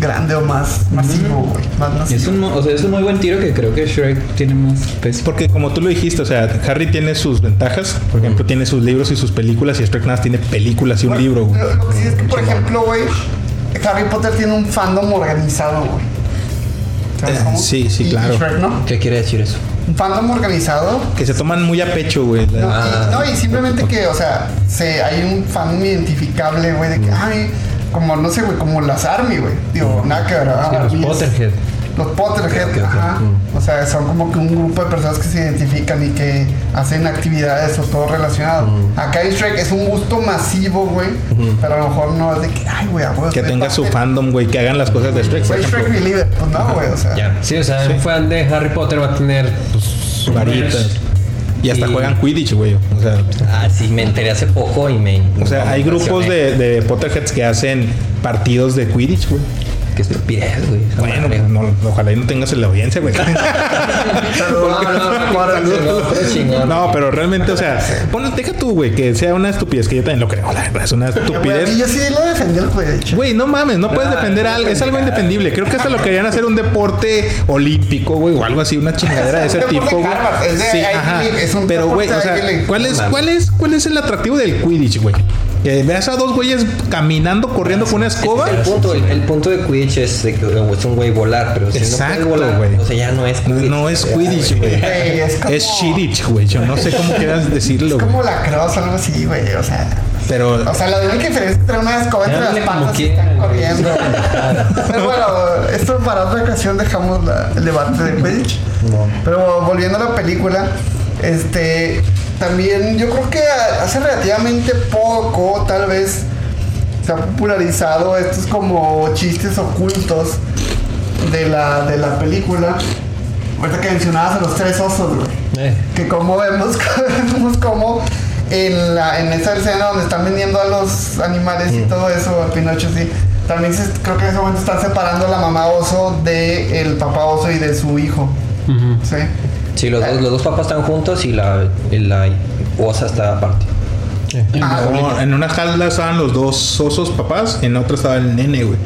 grande o más masivo, güey. Más masivo. Es un, mo- o sea, es un muy buen tiro que creo que Shrek tiene más peso. Porque como tú lo dijiste, o sea, Harry tiene sus ventajas. Por ejemplo, tiene sus libros y sus películas. Y Shrek nada más tiene películas y un libro, güey. Lo, que sí es que, por ejemplo, güey, Harry Potter tiene un fandom organizado, güey. ¿Sabes Eh, sí, sí, Y- y claro. Shrek, ¿no? ¿Qué quiere decir eso? Un fandom organizado. Que se toman muy a pecho, güey. No, Ah. y, no, y simplemente que, o sea, se, hay un fandom identificable, güey, de que, ay, como, no sé, güey, como las Army, güey. Digo, nada que ver, ah, Sí, los Potterhead. Los Potterhead, ajá. O sea, son como que un grupo de personas que se identifican y que hacen actividades o todo relacionado. Acá en Shrek es un gusto masivo, güey. Pero a lo mejor no es de que, ay, güey, a huevo, que tenga su fandom, güey. Que hagan las cosas de Shrek. Soy Shrek believer. Pues no, güey, o sea. Sí, o sea, un fan de Harry Potter va a tener pues, su Varitas. Y hasta juegan Quidditch, güey. O sea, Ah, sí, me enteré hace poco y me. o sea, hay me grupos de, de Potterheads que hacen partidos de Quidditch, güey. Qué estupidez, güey. Bueno, madre. pues no, ojalá y no tengas en la audiencia, güey. No, pero realmente, o sea, pon, deja tú, güey, que sea una estupidez, que yo también lo creo, la verdad, es una Güey, estupidez. yo sí lo defendí el Quidditch. Güey, no mames, no puedes defender algo, es algo indefendible. Creo que hasta lo querían hacer un deporte olímpico, güey, o algo así, una chingadera de ese tipo, güey. Harvard, es de Sí, ajá. League, es un Pero, güey, o de sea. ¿cuál es, cuál es, cuál es el atractivo del Quidditch, güey? Que veas a dos güeyes caminando, corriendo con una escoba. El punto, el, el punto de Quidditch es de que o es un güey volar, pero si Exacto, no puedes volar, güey. o sea, ya no es Quidditch. No es Quidditch, güey. Güey, es como- Es Shiddich, güey. Yo no sé cómo quieras decirlo, Es como la cross, algo así, güey. O sea. Pero O sea, la única diferencia entre una escoba entre las patas quieran, están corriendo. Pero bueno, esto para otra ocasión dejamos la- el debate de Quidditch. Pero volviendo a la película, este también yo creo que hace relativamente poco, tal vez, se ha popularizado estos como chistes ocultos de la, de la película. Ahorita que mencionabas a los tres osos, güey Eh, que como vemos, vemos como en, la, en esa escena donde están vendiendo a los animales y todo eso, a Pinocho sí, también se- creo que en ese momento están separando a la mamá oso de el papá oso y de su hijo. ¿sí? Sí, los dos, los dos papás están juntos y la, y la osa está aparte. Ah, no, en una jalda estaban los dos osos papás, en otra estaba el nene, güey.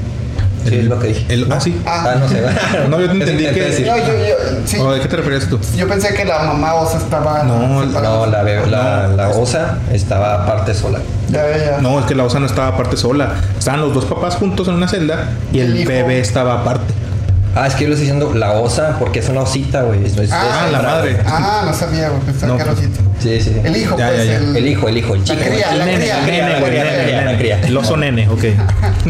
Sí, El- es lo que dije. el- ah, sí. Ah. Ah, no sé. No, yo te entendí que- decir. no, yo, yo, sí, ¿O ¿De qué te refieres tú? yo pensé que la mamá osa estaba No, separada. No, la, bebé- la, la osa estaba aparte sola. Ya, ya, ya. No, es que la osa no estaba aparte sola. Estaban los dos papás juntos en una celda y el bebé estaba aparte. Ah, es que yo le estoy diciendo la osa porque es una osita, güey. Es- es- Ah, es la madre. Ah, no sabía, güey, pensaba No, que era pues, osito. Sí, sí. El hijo, Ya, pues, ya, ya. el, El hijo, el hijo, el chico. cría, la nene, cría, el la nene, cría, la el cría, nene, la el cría. nene. El oso nene, ok.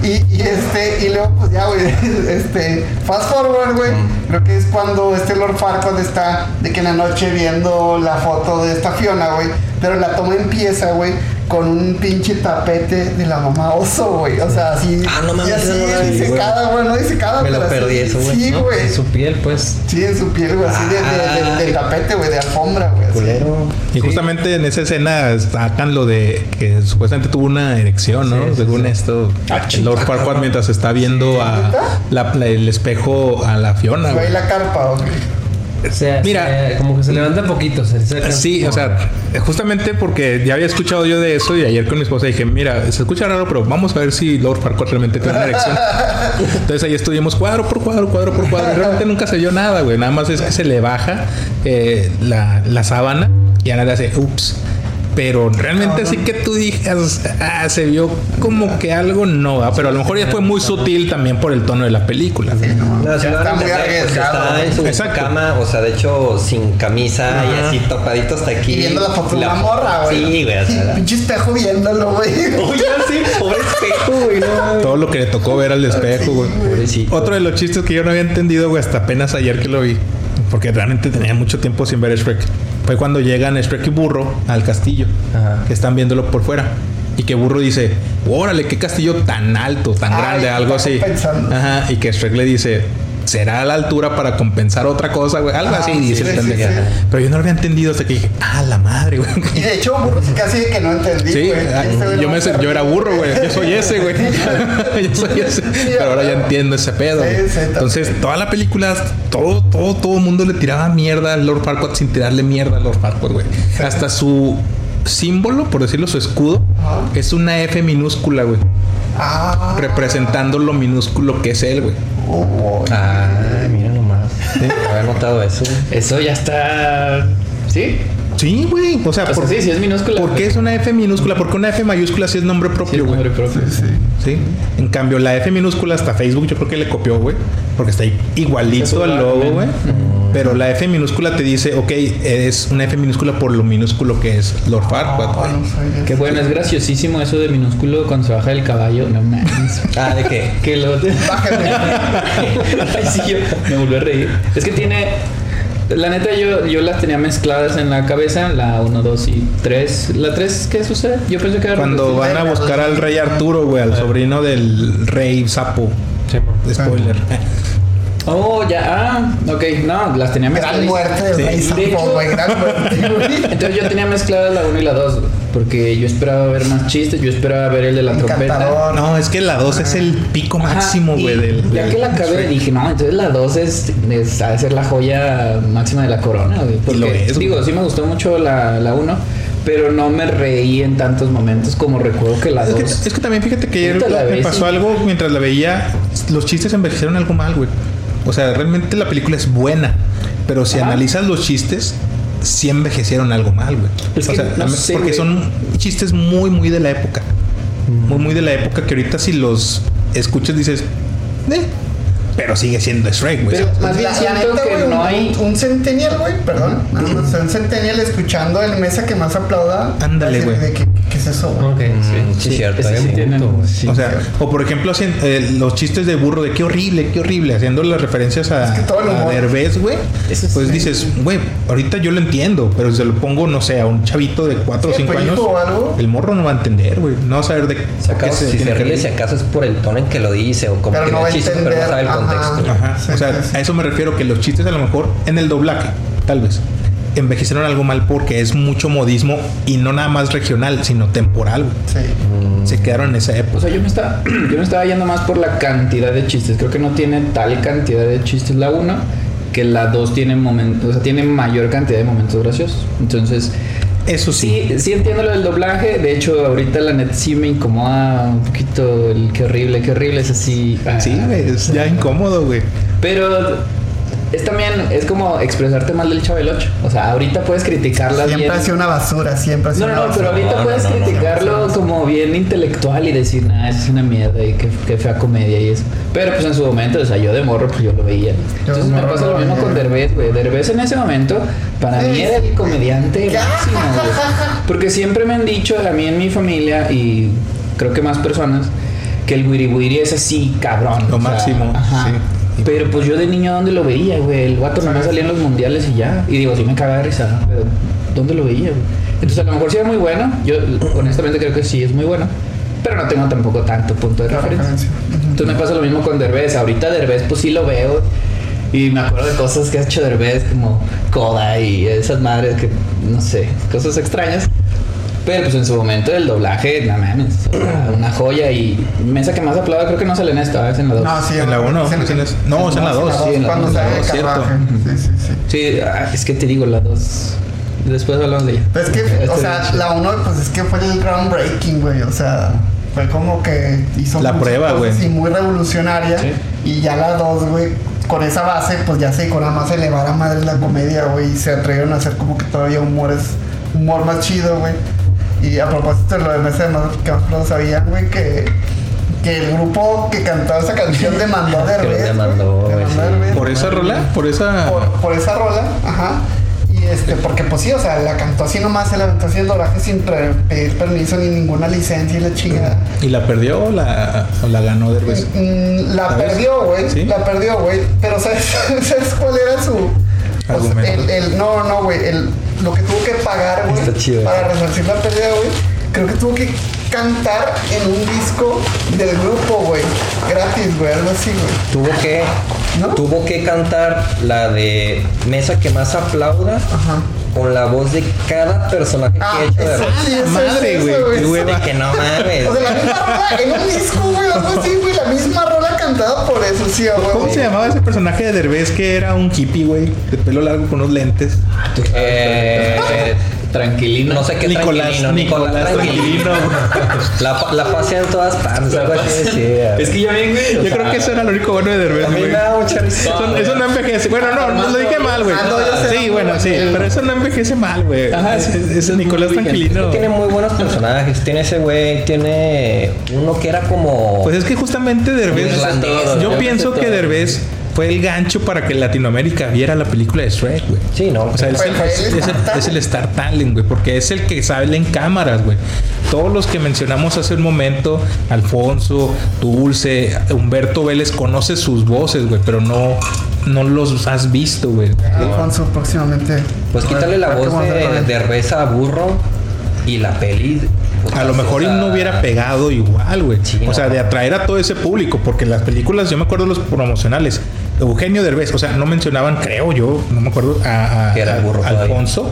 Y, y este, y luego pues ya, güey, este, fast forward, güey, creo que es cuando este Lord Farquaad está de que en la noche viendo la foto de esta Fiona, güey, pero la toma empieza, güey, con un pinche tapete de la mamá oso, güey, o sea, así, Ah, no mames, y así, disecada, güey, no disecada, Me lo así, perdí eso, güey, Sí, ¿no? güey, En su piel, pues. sí, en su piel, güey, así de, de, de- de tapete, güey, de alfombra, güey. Y justamente en esa escena sacan lo de que supuestamente tuvo una erección, ¿no? Sí, sí, Según sí. esto, Ah, el Lord Farquaad mientras está viendo a la- la- el espejo a la Fiona, Güey, güey. la carpa, güey. O sea, Mira. se- como que se levanta poquito. Se Sí, como- o sea, justamente porque ya había escuchado yo de eso y ayer con mi esposa dije, mira, se escucha raro, pero vamos a ver si Lord Farquaad realmente tiene una erección. Entonces ahí estuvimos cuadro por cuadro, cuadro por cuadro. Y realmente nunca se vio nada, güey. Nada más es que se le baja eh, la, la sábana y Ana le hace, ups. Pero realmente así que tú digas, ah, se vio como que algo no, ¿verdad? pero a lo mejor ya fue muy sutil también por el tono de la película. No, si está muy pues, está en su Exacto. cama, o sea, de hecho, sin camisa y así tapadito hasta aquí. Y viendo la foto de La una fo- morra, güey. Sí, güey, o sea. Pinche espejo viéndolo, güey. Oye, sí, pobre espejo, güey, no. Todo lo que le tocó ver al espejo, güey. Otro de los chistes que yo no había entendido, güey, hasta apenas ayer que lo vi, porque realmente tenía mucho tiempo sin ver Shrek, fue cuando llegan Shrek y Burro al castillo, Ajá. que están viéndolo por fuera. Y que Burro dice, órale, qué castillo tan alto, tan Ay, grande, algo así. Ajá. Y que Shrek le dice, será a la altura para compensar otra cosa, güey. Algo Ah, así, sí, dice sí, sí, sí. Pero yo no lo había entendido hasta que dije, ah, la madre, güey. Y de hecho, casi que no entendí, Sí, güey. ah, Este yo, me, yo era burro, güey. Yo soy ese, güey. yo soy ese. Pero ahora ya entiendo ese pedo. Güey. Entonces, toda la película, todo, todo, todo el mundo le tiraba mierda al Lord Farquaad sin tirarle mierda al Lord Farquaad, güey. Hasta su símbolo, por decirlo, su escudo, Ajá. es una F minúscula, güey. Ah. Representando lo minúsculo que es él, güey. Oh, Ah, mira nomás. No había notado eso. Eso ya está. ¿Sí? Sí, güey. O sea, O sea, por, sí, sí es minúscula. ¿por qué es una F minúscula? Porque una F mayúscula sí es nombre Sí, propio, güey. nombre propio. Sí. En cambio, la F minúscula hasta Facebook yo creo que le copió, güey. Porque está igualito al logo, güey. Pero la F minúscula te dice, ok, es una F minúscula por lo minúsculo que es Lord Farquaad. Ah, no. Qué bueno, es graciosísimo eso de minúsculo cuando se baja del caballo. No mames. Ah, ¿de qué? que lo. Bájate. Ay, sí, yo me volví a reír. Es que tiene. La neta, yo, yo las tenía mezcladas en la cabeza. La 1, 2 y 3. ¿La 3 qué sucede? Yo pensé que era Cuando van a buscar al rey Arturo, güey, al sobrino del rey sapo. Sí. Spoiler. Oh, ya. Ah, ok. No, las tenía Gran mezcladas. muerte del Sí. rey De hecho-. Gran muerte. Entonces yo tenía mezcladas la 1 y la 2. Porque yo esperaba ver más chistes. Yo esperaba ver el de la trompeta. No, es que la 2 es el pico Ajá, máximo, güey. Del, Ya del- que la acabé, dije, no, entonces la 2 es, es, ha de ser la joya máxima de la corona, güey. Porque, lo es, digo, sí me gustó mucho la, la 1, pero no me reí en tantos momentos como recuerdo que la Es 2. que, es que también fíjate que ayer la me pasó sí. algo mientras la veía. Los chistes envejecieron algo mal, güey. O sea, realmente la película es buena. Pero si Ajá. analizas los chistes, sí envejecieron algo mal, güey. Es o que sea, no sé, porque güey. son chistes muy, muy de la época. Muy, muy de la época que ahorita si los escuchas dices, eh. Pero sigue siendo Shrek, güey. Pero más bien siento neta, que güey, no un- hay... Un, centennial, güey, perdón. O sea, un centennial escuchando el mesa que más aplauda. Ándale, güey. De que- ¿Qué es eso, Mm, sí. cierto. tienen- o sea, o por ejemplo, hacen, eh, los chistes de burro de qué horrible, qué horrible, haciendo las referencias a, Es que todo el a humor- Derbez, güey. Pues sí. dices, güey, ahorita yo lo entiendo, pero si se lo pongo, no sé, a un chavito de 4 o Sí, 5 pues, años, o algo. el morro no va a entender, güey. No va a saber de Si qué acaso, si se ríe, si acaso es por el tono en que lo dice o como Pero que no va chiste, pero no sabe el ajá. contexto. Ajá. Sí, o sea, a eso me refiero que los chistes a lo mejor en el doblaje, tal vez, envejecieron algo mal porque es mucho modismo y no nada más regional, sino temporal. Sí. Se quedaron en esa O época. sea, yo me, estaba, yo me estaba yendo más por la cantidad de chistes. Creo que no tiene tal cantidad de chistes la 1 que la 2 tiene momentos, o sea, tiene mayor cantidad de momentos graciosos. Entonces, Eso sí. sí, sí entiendo lo del doblaje. De hecho, ahorita la net sí me incomoda un poquito el qué horrible, qué horrible es así. ah, Sí, güey, es ya incómodo, güey. Pero es también, es como expresarte mal del Chavo del 8. O sea, ahorita puedes criticarla Siempre bien. ha sido una basura, siempre ha sido No, no, una no, pero basura. ahorita No, puedes no, no, no, criticarlo como bien intelectual y decir, nah, eso es una mierda y qué, qué fea comedia y eso. Pero pues en su momento, o sea, yo de morro, pues yo lo veía. Entonces me pasa lo mismo con Derbez, güey. Derbez en ese momento, para Sí, mí era el comediante máximo, güey. Porque siempre me han dicho, a mí en mi familia y creo que más personas, que el wiri wiri es así, cabrón. Lo o sea, máximo, Ajá. sí. Pero pues yo de niño, ¿dónde lo veía, güey? El guato nomás salía en los mundiales y ya. Y digo, sí me cagaba de risa, pero ¿dónde lo veía, güey? Entonces a lo mejor sí era muy bueno. Yo honestamente creo que sí es muy bueno. Pero no tengo tampoco tanto punto de referencia. Entonces me pasa lo mismo con Derbez. Ahorita Derbez pues sí lo veo. Y me acuerdo de cosas que ha hecho Derbez como Coda y esas madres que, no sé, cosas extrañas. Pero pues en su momento el doblaje, no mames, o una joya y mesa que más aplauda creo que no sale en esta, es en la 2. No, sí, En la uno, es en- es en es- no, es en la dos. Sí, en la Cuando dos, sale la de dos, cierto. carruaje. Sí, sí, sí. Sí, ah, es que te digo, la 2. Después hablamos de ella. Pero es que, o Este, sea, la uno, pues es que fue el groundbreaking, güey. O sea, fue como que hizo La prueba, güey. Y muy revolucionaria. Sí. Y ya la dos, güey, con esa base, pues ya se con nada más elevar a madre la comedia, güey. Y se atrevieron a hacer como que todavía humores, humor más chido, güey. Y a propósito de lo de Mesa de más que más todos sabían, güey, que, que el grupo que cantaba esa canción demandó a Derbez. demandó, güey. sí. Derbez. Por esa rola, por esa. por, por esa rola, ajá. Y este, porque pues sí, o sea, la cantó así nomás, se la aventó así el doblaje sin pre- pedir permiso ni ninguna licencia y la chingada. ¿Y la perdió o la, o la ganó Derbez? Mm, la ¿Sabes? perdió, güey. ¿Sí? La perdió, güey. Pero ¿sabes, ¿sabes cuál era su pues, Argumento. el, el- no, no, güey. El, lo que tuvo que pagar, güey. Está chido Para resarcir la pérdida, güey. Creo que tuvo que cantar en un disco del grupo, güey. Gratis, güey. Algo así, güey. Tuvo que, ¿No? tuvo que cantar la de Mesa que más aplauda Ajá. con la voz de cada personaje que Ah, ha hecho de sí, madre, güey, que no mames. O sea, la misma rola en un disco, güey, algo así, güey, la misma rola por eso, sí, güey. ¿Cómo se llamaba ese personaje de Derbez que era un hippie, güey? De pelo largo con unos lentes. Eh, Tranquilino. No sé qué Nicolás, tranquilino, Nicolás, tranquilino. La, la pasea en todas partes. decía. Es que ya ven, güey. o Yo creo que eso era lo único bueno de Derbez, A mí güey. me da mucha risa. Eso, eso no envejece. Bueno, no, no lo dije mal, güey. Sí, bueno, sí. Pero eso no envejece mal, güey. Ajá, Es- es- Nicolás. Tranquilino. Tiene muy buenos personajes. Tiene ese güey, tiene uno que era como. Pues es que justamente Derbez. Yo pienso que. Derbez fue el gancho para que Latinoamérica viera la película de Shrek, güey. Sí, no. O sea, es el, Fue- fue el es el- Star es el Star Talent, güey, porque es el que sale en cámaras, güey. Todos los que mencionamos hace un momento, Alfonso, Dulce, Humberto Vélez, conoces sus voces, güey, pero no, no los has visto, güey. Alfonso, próximamente. Pues quítale la ¿Para qué voz de, Reza a Burro y la peli. A lo mejor y no hubiera pegado igual, güey. Sí, o no. sea, de atraer a todo ese público, porque en las películas, yo me acuerdo de los promocionales, Eugenio Derbez, o sea, no mencionaban, creo yo, no me acuerdo, a, a- Que era el a- burro todavía. Alfonso.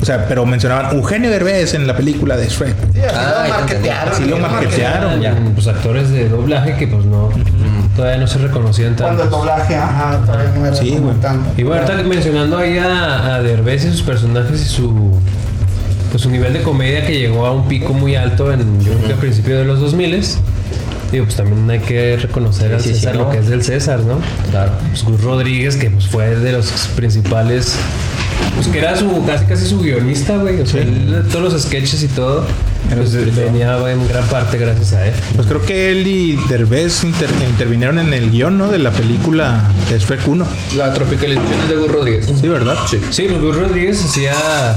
O sea, pero mencionaban Eugenio Derbez en la película de Shrek. Sí, Ah, lo marketearon. Lo marketearon. Ya, pues actores de doblaje que pues no, todavía no se reconocían Cuando el tanto. doblaje, ajá, todavía no era Sí, tan- Y bueno, ahorita mencionando ahí a, a Derbez y sus personajes y su pues su nivel de comedia que llegó a un pico muy alto en yo creo que a principios de los 2000 Digo, pues también hay que reconocer al Sí, César sí, lo que es del César, ¿no? Claro. Pues Gus Rodríguez, que pues fue de los principales, pues que era su, casi casi su guionista, güey. O sea, él, todos los sketches y todo, pues, venía en gran parte gracias a él. Pues creo que él y Derbez inter- intervinieron en el guion, ¿no? De la película de Shrek 1. La tropicalización es de Gus Rodríguez. Sí, ¿verdad? Sí. Sí, pues Gus Rodríguez hacía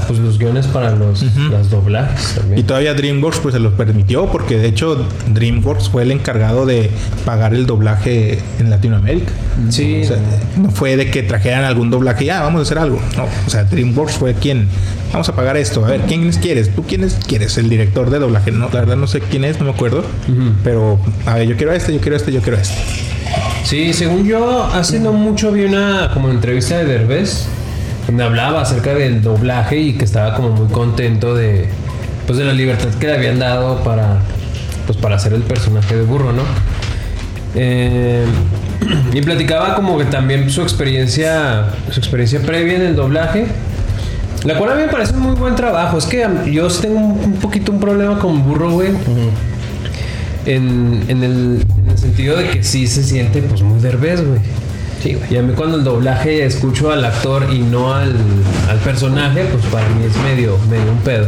pues los guiones para los, los doblajes Y también. todavía DreamWorks pues se los permitió porque de hecho DreamWorks fue el encargado de pagar el doblaje en Latinoamérica. Sí, O sea, no fue de que trajeran algún doblaje y ya vamos a hacer algo. No, o sea, DreamWorks fue quien vamos a pagar esto. A ver, ¿quién quieres? ¿Tú quién es- quieres? El director de doblaje. No, la verdad no sé quién es, no me acuerdo. Pero a ver, yo quiero este, yo quiero este, yo quiero este. Sí, según yo, hace no mucho vi una como entrevista de Derbez donde hablaba acerca del doblaje y que estaba como muy contento de pues de la libertad que le habían dado para pues para hacer el personaje de burro, ¿no? Eh, y platicaba como que también su experiencia su experiencia previa en el doblaje la cual a mí me parece un muy buen trabajo. Es que yo tengo un, poquito un problema con burro, güey. en, en el, en el sentido de que sí se siente pues muy derbez, güey. Sí, güey. Y a mí cuando el doblaje escucho al actor y no al, al personaje, pues para mí es medio, medio un pedo.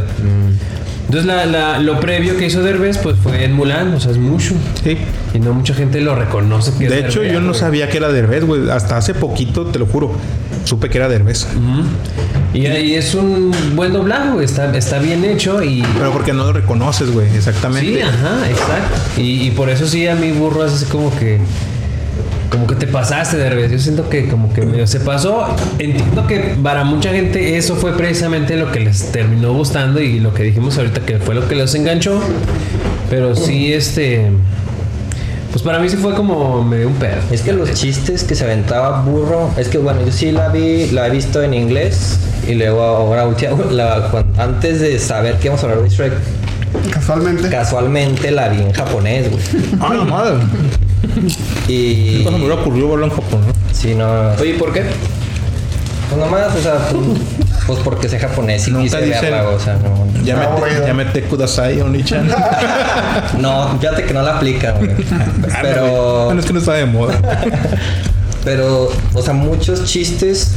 Entonces la, la- lo previo que hizo Derbez pues fue en Mulan, o sea, es mucho. Sí. Y no mucha gente lo reconoce que es De hecho, Derbez, yo no güey. sabía que era Derbez, güey. Hasta hace poquito, te lo juro, supe que era Derbez. Ujú. Y ahí es un buen doblaje. Está, está bien hecho y... Pero porque no lo reconoces, güey, exactamente. Sí, ajá, exacto. Y, y por eso sí a mi burro es así como que... Como que te pasaste de revés. Yo siento que como que medio se pasó. Entiendo que para mucha gente eso fue precisamente lo que les terminó gustando y lo que dijimos ahorita que fue lo que los enganchó. Pero sí, este... Pues para mí sí fue como medio un pedo. Es que los chistes que se aventaba burro, es que bueno, yo sí la vi, la he visto en inglés y luego ahora la- antes de saber que íbamos a hablar de Shrek, Casualmente. casualmente la vi en japonés, güey. Ah, no, madre. Y Cuando me hubiera ocurrido verlo en Japón, ¿no? sí, no, Oye, ¿por qué? Pues nomás, o sea, pues, pues porque sé japonés y Nunca quise dicen- verla, o sea, no. Ya Está me, ya mete Kudasai, Oni-chan. No, fíjate que no la aplican, güey. Pero Bueno, es que no está de moda. Pero, o sea, muchos chistes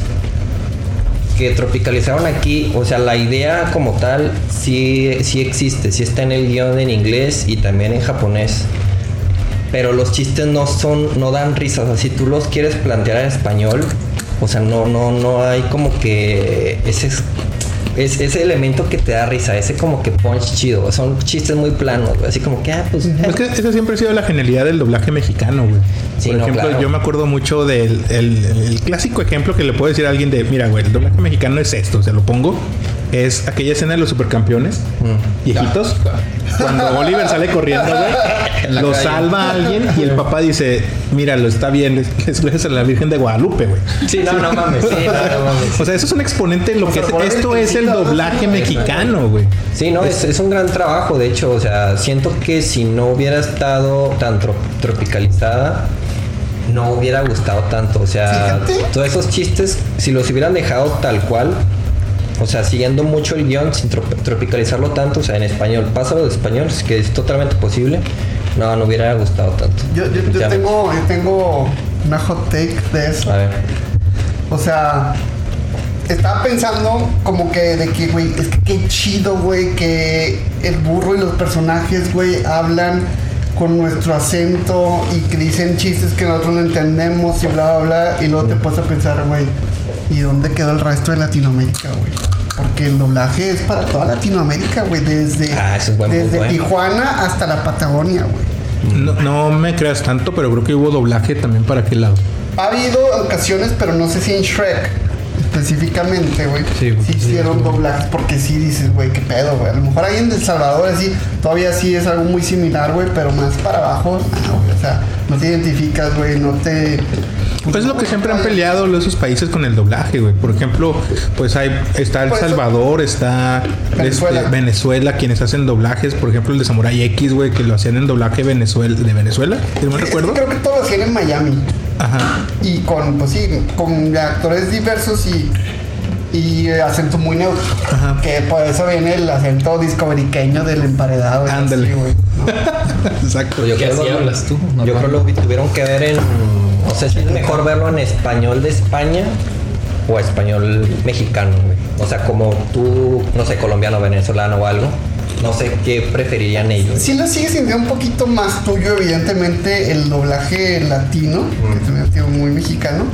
que tropicalizaron aquí, o sea, la idea como tal sí, sí existe, sí está en el guion en inglés y también en japonés. Pero los chistes no son, no dan risa. O sea, si tú los quieres plantear en español, o sea, no, no, no hay como que ese es, ese elemento que te da risa, ese como que punch chido. Son chistes muy planos, güey, así como que, ah, pues. Es que esa siempre ha sido la genialidad del doblaje mexicano, güey. Sí, Por no, ejemplo, claro. yo me acuerdo mucho del el, el clásico ejemplo que le puedo decir a alguien de, mira, güey, el doblaje mexicano es esto, o sea, lo pongo. Es aquella escena de los supercampeones, Mm. viejitos. Cuando Oliver sale corriendo, güey, lo calle. salva a alguien y el papá dice, mira, lo está bien, es- gracias a la Virgen de Guadalupe, güey. Sí, no, no mames, sí, no, no mames. O sea, eso es un exponente de lo O que sea, es, esto es el doblaje mexicano, güey. Sí, no, es, es un gran trabajo, de hecho, o sea, siento que si no hubiera estado tan tro- tropicalizada, no hubiera gustado tanto, o sea, Fíjate. todos esos chistes, si los hubieran dejado tal cual, O sea, siguiendo mucho el guion sin trop- tropicalizarlo tanto, o sea, en español. Pásalo de español, es que es totalmente posible. No, no hubiera gustado tanto. Yo, yo, yo tengo, yo tengo una hot take de eso. A ver. O sea, estaba pensando como que de que, güey, es que qué chido, güey, que el burro y los personajes, güey, hablan con nuestro acento y que dicen chistes que nosotros no entendemos y bla, bla, bla. Y luego te pones a pensar, güey, ¿y dónde quedó el resto de Latinoamérica, güey? Porque el doblaje es para toda Latinoamérica, güey, desde, Ah, ese es buen desde ¿eh? Tijuana hasta la Patagonia, güey. No, no me creas tanto, pero creo que hubo doblaje también para aquel lado. Ha habido ocasiones, pero no sé si en Shrek específicamente, güey. Sí, Sí, sí, hicieron sí. doblajes porque sí dices, güey, qué pedo, güey. A lo mejor ahí en El Salvador así, todavía sí es algo muy similar, güey, pero más para abajo, no, güey. O sea, no te identificas, güey, no te. Pues es lo que siempre han peleado esos países con el doblaje, güey. Por ejemplo, pues hay está El Salvador, está Venezuela. este, Venezuela, quienes hacen doblajes. Por ejemplo, el de Samurai X, güey, que lo hacían en doblaje Venezuela, de Venezuela, si no me Es que recuerdo. creo que todo lo hacían en Miami. Ajá. Y con, pues sí, con actores diversos y. Y acento muy neutro. Ajá. Que por eso viene el acento discoveriqueño del emparedado. Ándale. güey, ¿no? Exacto. Yo ¿Qué creo así lo- hablas tú? Yo creo lo vi- tuvieron que ver en. No sé si es mejor verlo en español de España o español mexicano, güey. O sea, como tú, no sé, colombiano, venezolano o algo. No sé qué preferirían ellos. Sí lo sigue siendo un poquito más tuyo, evidentemente, el doblaje latino, que también es muy mexicano.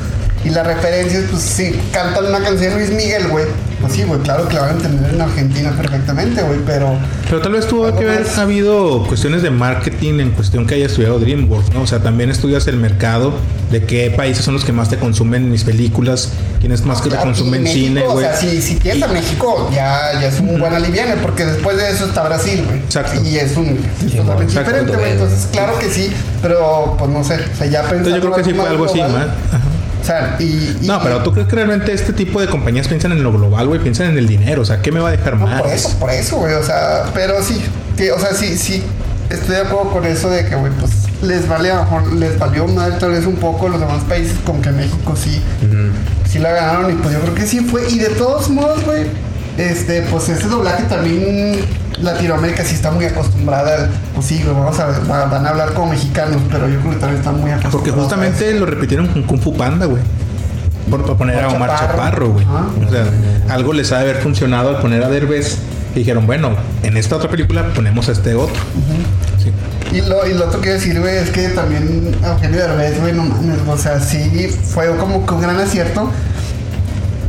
Y las referencias, pues sí, cantan una canción de Luis Miguel, güey. Pues sí, güey, claro que la van a entender en Argentina perfectamente, güey, pero... Pero tal vez tuvo que haber más. habido cuestiones de marketing en cuestión que haya estudiado DreamWorks, ¿no? O sea, también estudias el mercado de qué países son los que más te consumen mis películas, quiénes más que te Claro, y consumen México, cine, O güey. sea, si, si tienes a México, ya, ya es un buen aliviane, porque después de eso está Brasil, güey. Exacto. Y es un es totalmente exacto, diferente, güey. Entonces, claro que sí, pero pues no sé, o sea, ya pensando Entonces yo creo que sí fue algo así, global, más. Ajá. Sea, y, y- No, pero tú crees que realmente este tipo de compañías piensan en lo global, güey, piensan en el dinero, o sea, ¿qué me va a dejar No, más? por eso, por eso, güey. O sea, pero sí, que, o sea, sí, sí, estoy de acuerdo con eso de que, güey, pues les vale, a lo mejor les valió mal tal vez un poco los demás países, como que México sí, sí la ganaron y pues yo creo que sí fue. Y de todos modos, güey, este, pues ese doblaje también Latinoamérica sí está muy acostumbrada. Pues sí, güey, vamos a van a hablar como mexicanos, pero yo creo que también están muy acostumbrados. Porque justamente lo repitieron con Kung Fu Panda, güey. Por, por poner a Omar Chaparro. Güey. O sea, algo les ha de haber funcionado al poner a Derbez. Y dijeron, bueno, en esta otra película ponemos a este otro. Sí. Y lo, y lo otro que decir, güey, es que también Eugenio Derbez, güey, no mames, o sea, sí fue como que un gran acierto,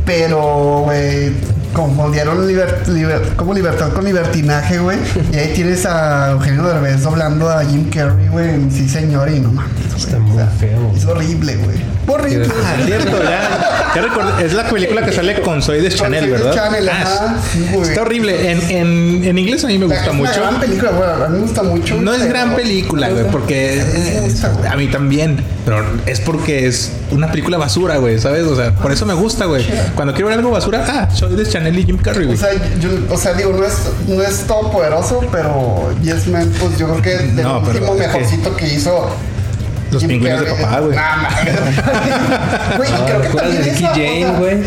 pero, güey, confundieron liber- como libertad con libertinaje, güey, y ahí tienes a Eugenio Derbez doblando a Jim Carrey, güey, Sí Señor, y no mames, Está o muy sea, feo. Es horrible, güey, horrible. Ah, cierto, ya. ya recordé. Es la película que sale con Soy de Chanel, ¿verdad? Chanel, Ah, sí, está horrible. En, en, en inglés a mí me gusta es mucho. una gran película, güey, a mí me gusta mucho. No es gran película, güey, porque eh, a mí también, pero es porque es una película basura, güey, ¿sabes? O sea, por eso me gusta, güey. Cuando quiero ver algo basura, ah, soy de Chanel y Jim Carrey, O güey. sea, yo, o sea, digo, no es, no es todo poderoso, pero Yes Man, pues yo creo que del No, pero último es mejorcito que, hizo. Los Jim pingüinos de papá, güey. Nah, mames. Güey, Ah, creo que ¿Recuerdas de también Dickie esa Jane, güey?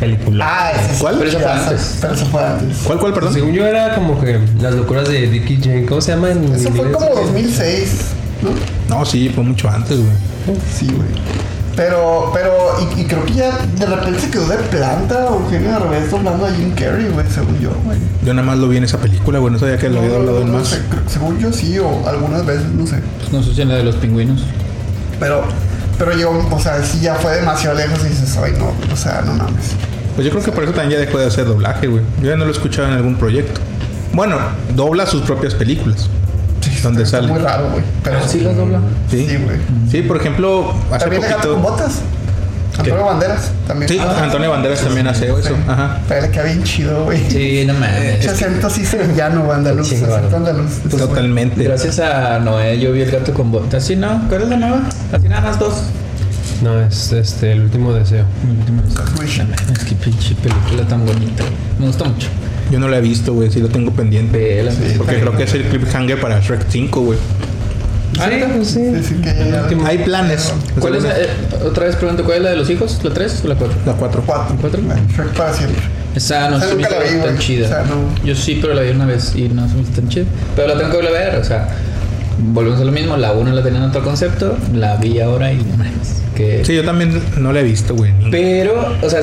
Película. Ah, ese. ¿Cuál? Pero eso fue antes. Pero eso fue antes. ¿Cuál, cuál, perdón? Según yo era como que las locuras de Dickie Jane. ¿Cómo se llama en Eso fue como 2006, ¿no? No, sí, fue mucho antes, güey. Sí, güey. Pero, pero, y, y creo que ya de repente se quedó de planta Eugenio Derbez doblando a Jim Carrey, güey, según yo, güey. Yo nada más lo vi en esa película, güey. No sabía que lo había doblado en más. sé, creo- según yo sí, o algunas veces, no sé. Pues no sé si en la de los pingüinos. Pero, pero yo, o sea, sí ya fue demasiado lejos y dices, ay, no, o sea, no mames. Pues yo creo que por eso también ya dejó de hacer doblaje, güey. Yo ya no lo he escuchado en algún proyecto. Bueno, dobla sus propias películas. Donde Está sale. muy raro, güey. Pero ¿Sí las dobla? Sí, Sí, güey. Sí, por ejemplo, hace También le con poquito. botas. Antonio Banderas también. Sí, Ah, Antonio Banderas también hace eso. Ajá. Pero queda bien chido, güey. Sí, no mames. Ese acento sí sevillano, güey, andaluz. Acento andaluz. Totalmente. Gracias a Noé yo vi el gato con botas. Sí, no. ¿Cuál es la nueva? Así nada más dos. No, es este, el último deseo. Güey. Es que pinche película tan bonita. güey. Me gusta mucho. Yo no la he visto, güey. Sí lo tengo pendiente. Vela. Porque creo que es el cliffhanger para Shrek 5, güey. Ah, Sí, pues sí. Sí, sí, que ya- Último. Hay planes. ¿Cuál es la, eh, otra vez pregunto, ¿cuál es la de los hijos? ¿La 3 o la 4? La 4. Cuatro. ¿Cuatro? Shrek para siempre. Esa no se me hizo vi, tan chida. O sea, no. Yo sí, pero la vi una vez y no se me hizo tan chida. Pero la tengo que volver a ver, o sea, volvemos a lo mismo. La 1 la tenía en otro concepto, la vi ahora y no mames, que Sí, yo también no la he visto, güey. Pero, o sea,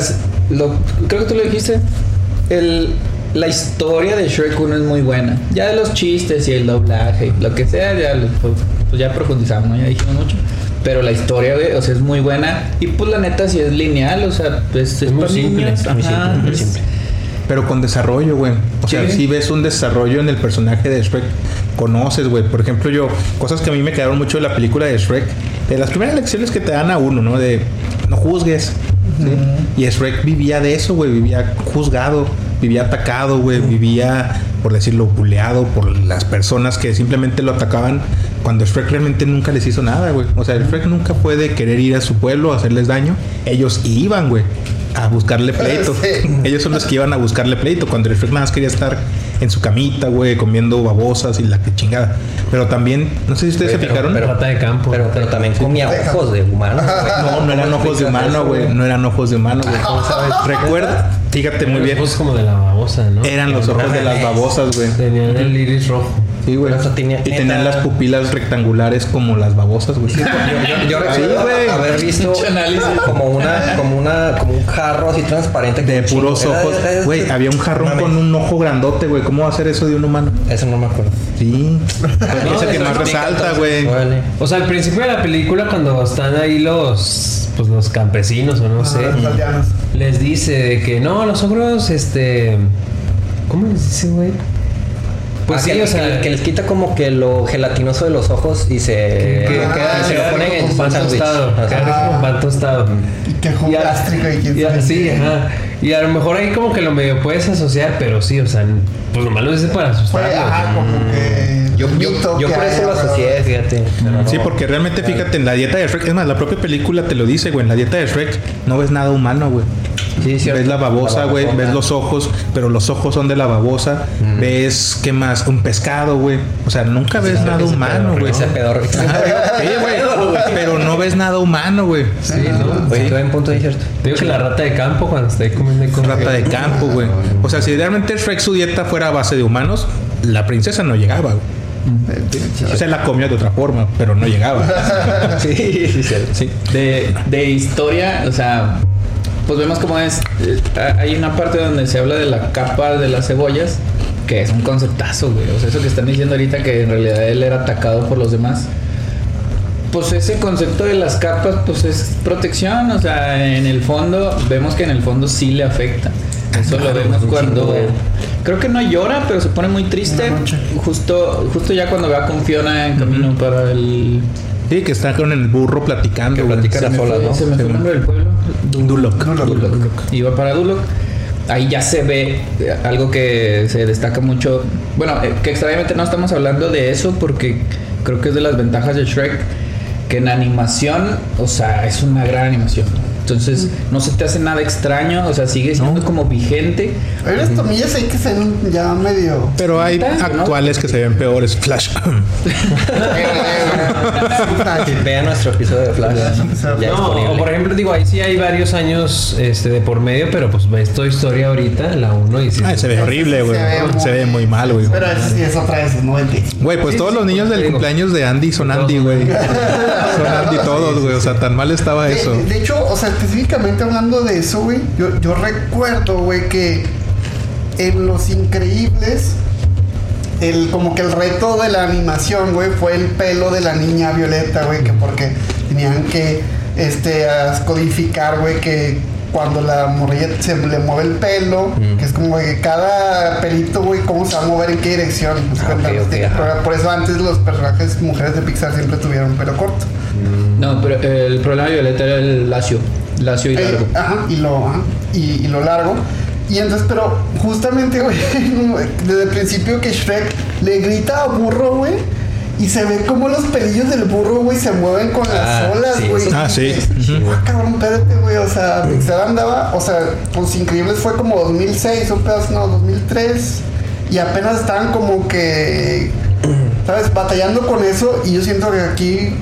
lo, creo que tú lo dijiste. El, la historia de Shrek 1 es muy buena. Ya de los chistes y el doblaje y lo que sea, ya, pues, pues ya profundizamos, ¿no? ya dijimos mucho. Pero la historia, güey, o sea, es muy buena. Y pues la neta, sí es lineal, o sea, pues, es, muy para simple, niños, muy ajá, simple, muy es- simple. Pero con desarrollo, güey. O sea, Sí. si ves un desarrollo en el personaje de Shrek, conoces, güey. Por ejemplo, yo, cosas que a mí me quedaron mucho de la película de Shrek, de las primeras lecciones que te dan a uno, ¿no? De no juzgues. ¿sí? Y Shrek vivía de eso, güey. Vivía juzgado, vivía atacado, güey. Vivía, por decirlo, buleado por las personas que simplemente lo atacaban cuando Shrek realmente nunca les hizo nada, güey. O sea, Shrek nunca fue de querer ir a su pueblo a hacerles daño. Ellos iban, güey, a buscarle pleito. Sí. Ellos son los que iban a buscarle pleito. Cuando el Shrek nada más quería estar en su camita, güey, comiendo babosas y la que chingada. Pero también, no sé si ustedes se fijaron. pero- Rata de campo. Pero, pero también comía ojos de humano. no, no eran ojos de humano, güey. No eran ojos de humano, güey. ¿Cómo sabes? Recuerda, fíjate muy bien. Los ojos como de la babosa, ¿no? Eran los ojos de las babosas, güey. Tenían el iris rojo. Sí, güey. Pero eso tenía- Y tenían las pupilas rectangulares como las babosas, güey. Yo, yo, yo Sí, recuerdo haber visto como una, como una, como un jarro así transparente De puros ojos. Güey, había un jarrón con un ojo grandote, güey. ¿Cómo va a ser eso de un humano? Eso no me acuerdo. Sí. es el que eso más explica resalta, güey. O sea, al principio de la película, cuando están ahí los, pues los campesinos o no sé, los les dice de que no, los ogros, este, ¿cómo les dice, güey? Pues Ah, sí, que, o sea, que- que les quita como que lo gelatinoso de los ojos y se, que Ah, queda, se lo ponen en pan tostado, pan tostado. Y que jugo Y a- gástrico y quién y sí, ajá. Y a lo mejor ahí como que lo medio puedes asociar, pero sí, o sea, pues nomás lo dice para Fue, asustarlos. ajá, como que. Yo, yo, yo que por eso lo asocié, fíjate. Sí, porque realmente fíjate en la dieta de Shrek, es más, la propia película te lo dice, güey. En la dieta de Shrek no ves nada humano, güey. Sí. Ves la babosa, güey, ves los ojos, pero los ojos son de la babosa. Ves, ¿qué más? Un pescado, güey. O sea, nunca ves nada humano, güey. ese Sí, güey. Pero no ves nada humano, güey. Sí, ¿no? Oye, tú en punto de cierto. Te digo que la rata de campo cuando ahí comiendo con Rata de campo, güey. O sea, si realmente Shrek su dieta fuera a base de humanos, la princesa no llegaba, güey. O sea, la comió de otra forma, pero no llegaba. Sí, sí, cierto. Sí. de, de historia, o sea, pues vemos cómo es. eh, Hay una parte donde se habla de la capa de las cebollas, que es un conceptazo, güey. O sea, eso que están diciendo ahorita que en realidad él era atacado por los demás. Pues ese concepto de las capas, pues es protección, o sea, en el fondo, vemos que en el fondo sí le afecta. Eso lo vemos cuando. Creo que no llora, pero se pone muy triste. Justo, justo ya cuando va con Fiona en camino para el. Sí, que está con el burro platicando, Que güey. platica Se me sola, fue- ¿no? Se me fue el nombre del pueblo. Duloc. Duloc. Iba para Duloc. Ahí ya se ve eh, algo que se destaca mucho. Bueno, eh, que extrañamente no estamos hablando de eso porque creo que es de las ventajas de Shrek. Que en animación, o sea, es una gran animación. Entonces, no se te hace nada extraño, o sea, sigue siendo como vigente. Hay unas tomillas ahí que se ven ya medio. Pero hay Tanto, ¿no? actuales que se ven peores. Flash. Vean nuestro episodio de Flash. Ya No, o por ejemplo, digo, ahí sí hay varios años este, de por medio, pero pues ves Toy Story ahorita, la 1 y sí. Ay, se ve horrible, güey. Se ve muy mal, güey. Pero eso sí es otra vez, es 90. Güey, pues Sí, todos sí, los niños del digo. cumpleaños de Andy son Andy, güey. Son Andy todos, güey. O sea, tan mal estaba De, eso. de- de hecho, o sea, específicamente hablando de eso, güey, yo, yo recuerdo, güey, que en Los Increíbles, el, como que el reto de la animación, güey, fue el pelo de la niña Violeta, güey, que porque tenían que, este, codificar, güey, que cuando la morrilla se le mueve el pelo, que es como que cada pelito, güey, cómo se va a mover, en qué dirección. ¿te das Ah, ok, Este, por, por eso antes los personajes mujeres de Pixar siempre tuvieron pelo corto. No, pero el problema de Violeta era el lacio. Lacio y Eh, largo. ajá, y lo, ajá, y, y lo largo. Y entonces, pero justamente, güey, desde el principio que Shrek le grita a burro, güey, y se ve como los pelillos del burro, güey, se mueven con las Ah, olas, sí, güey. eso Ah, sí. Ah, cabrón, espérate, güey, o sea, Pixar andaba, o sea, Los Increíbles fue como 2006, un pedazo, no, 2003, y apenas estaban como que, ¿sabes? Batallando con eso, y yo siento que aquí,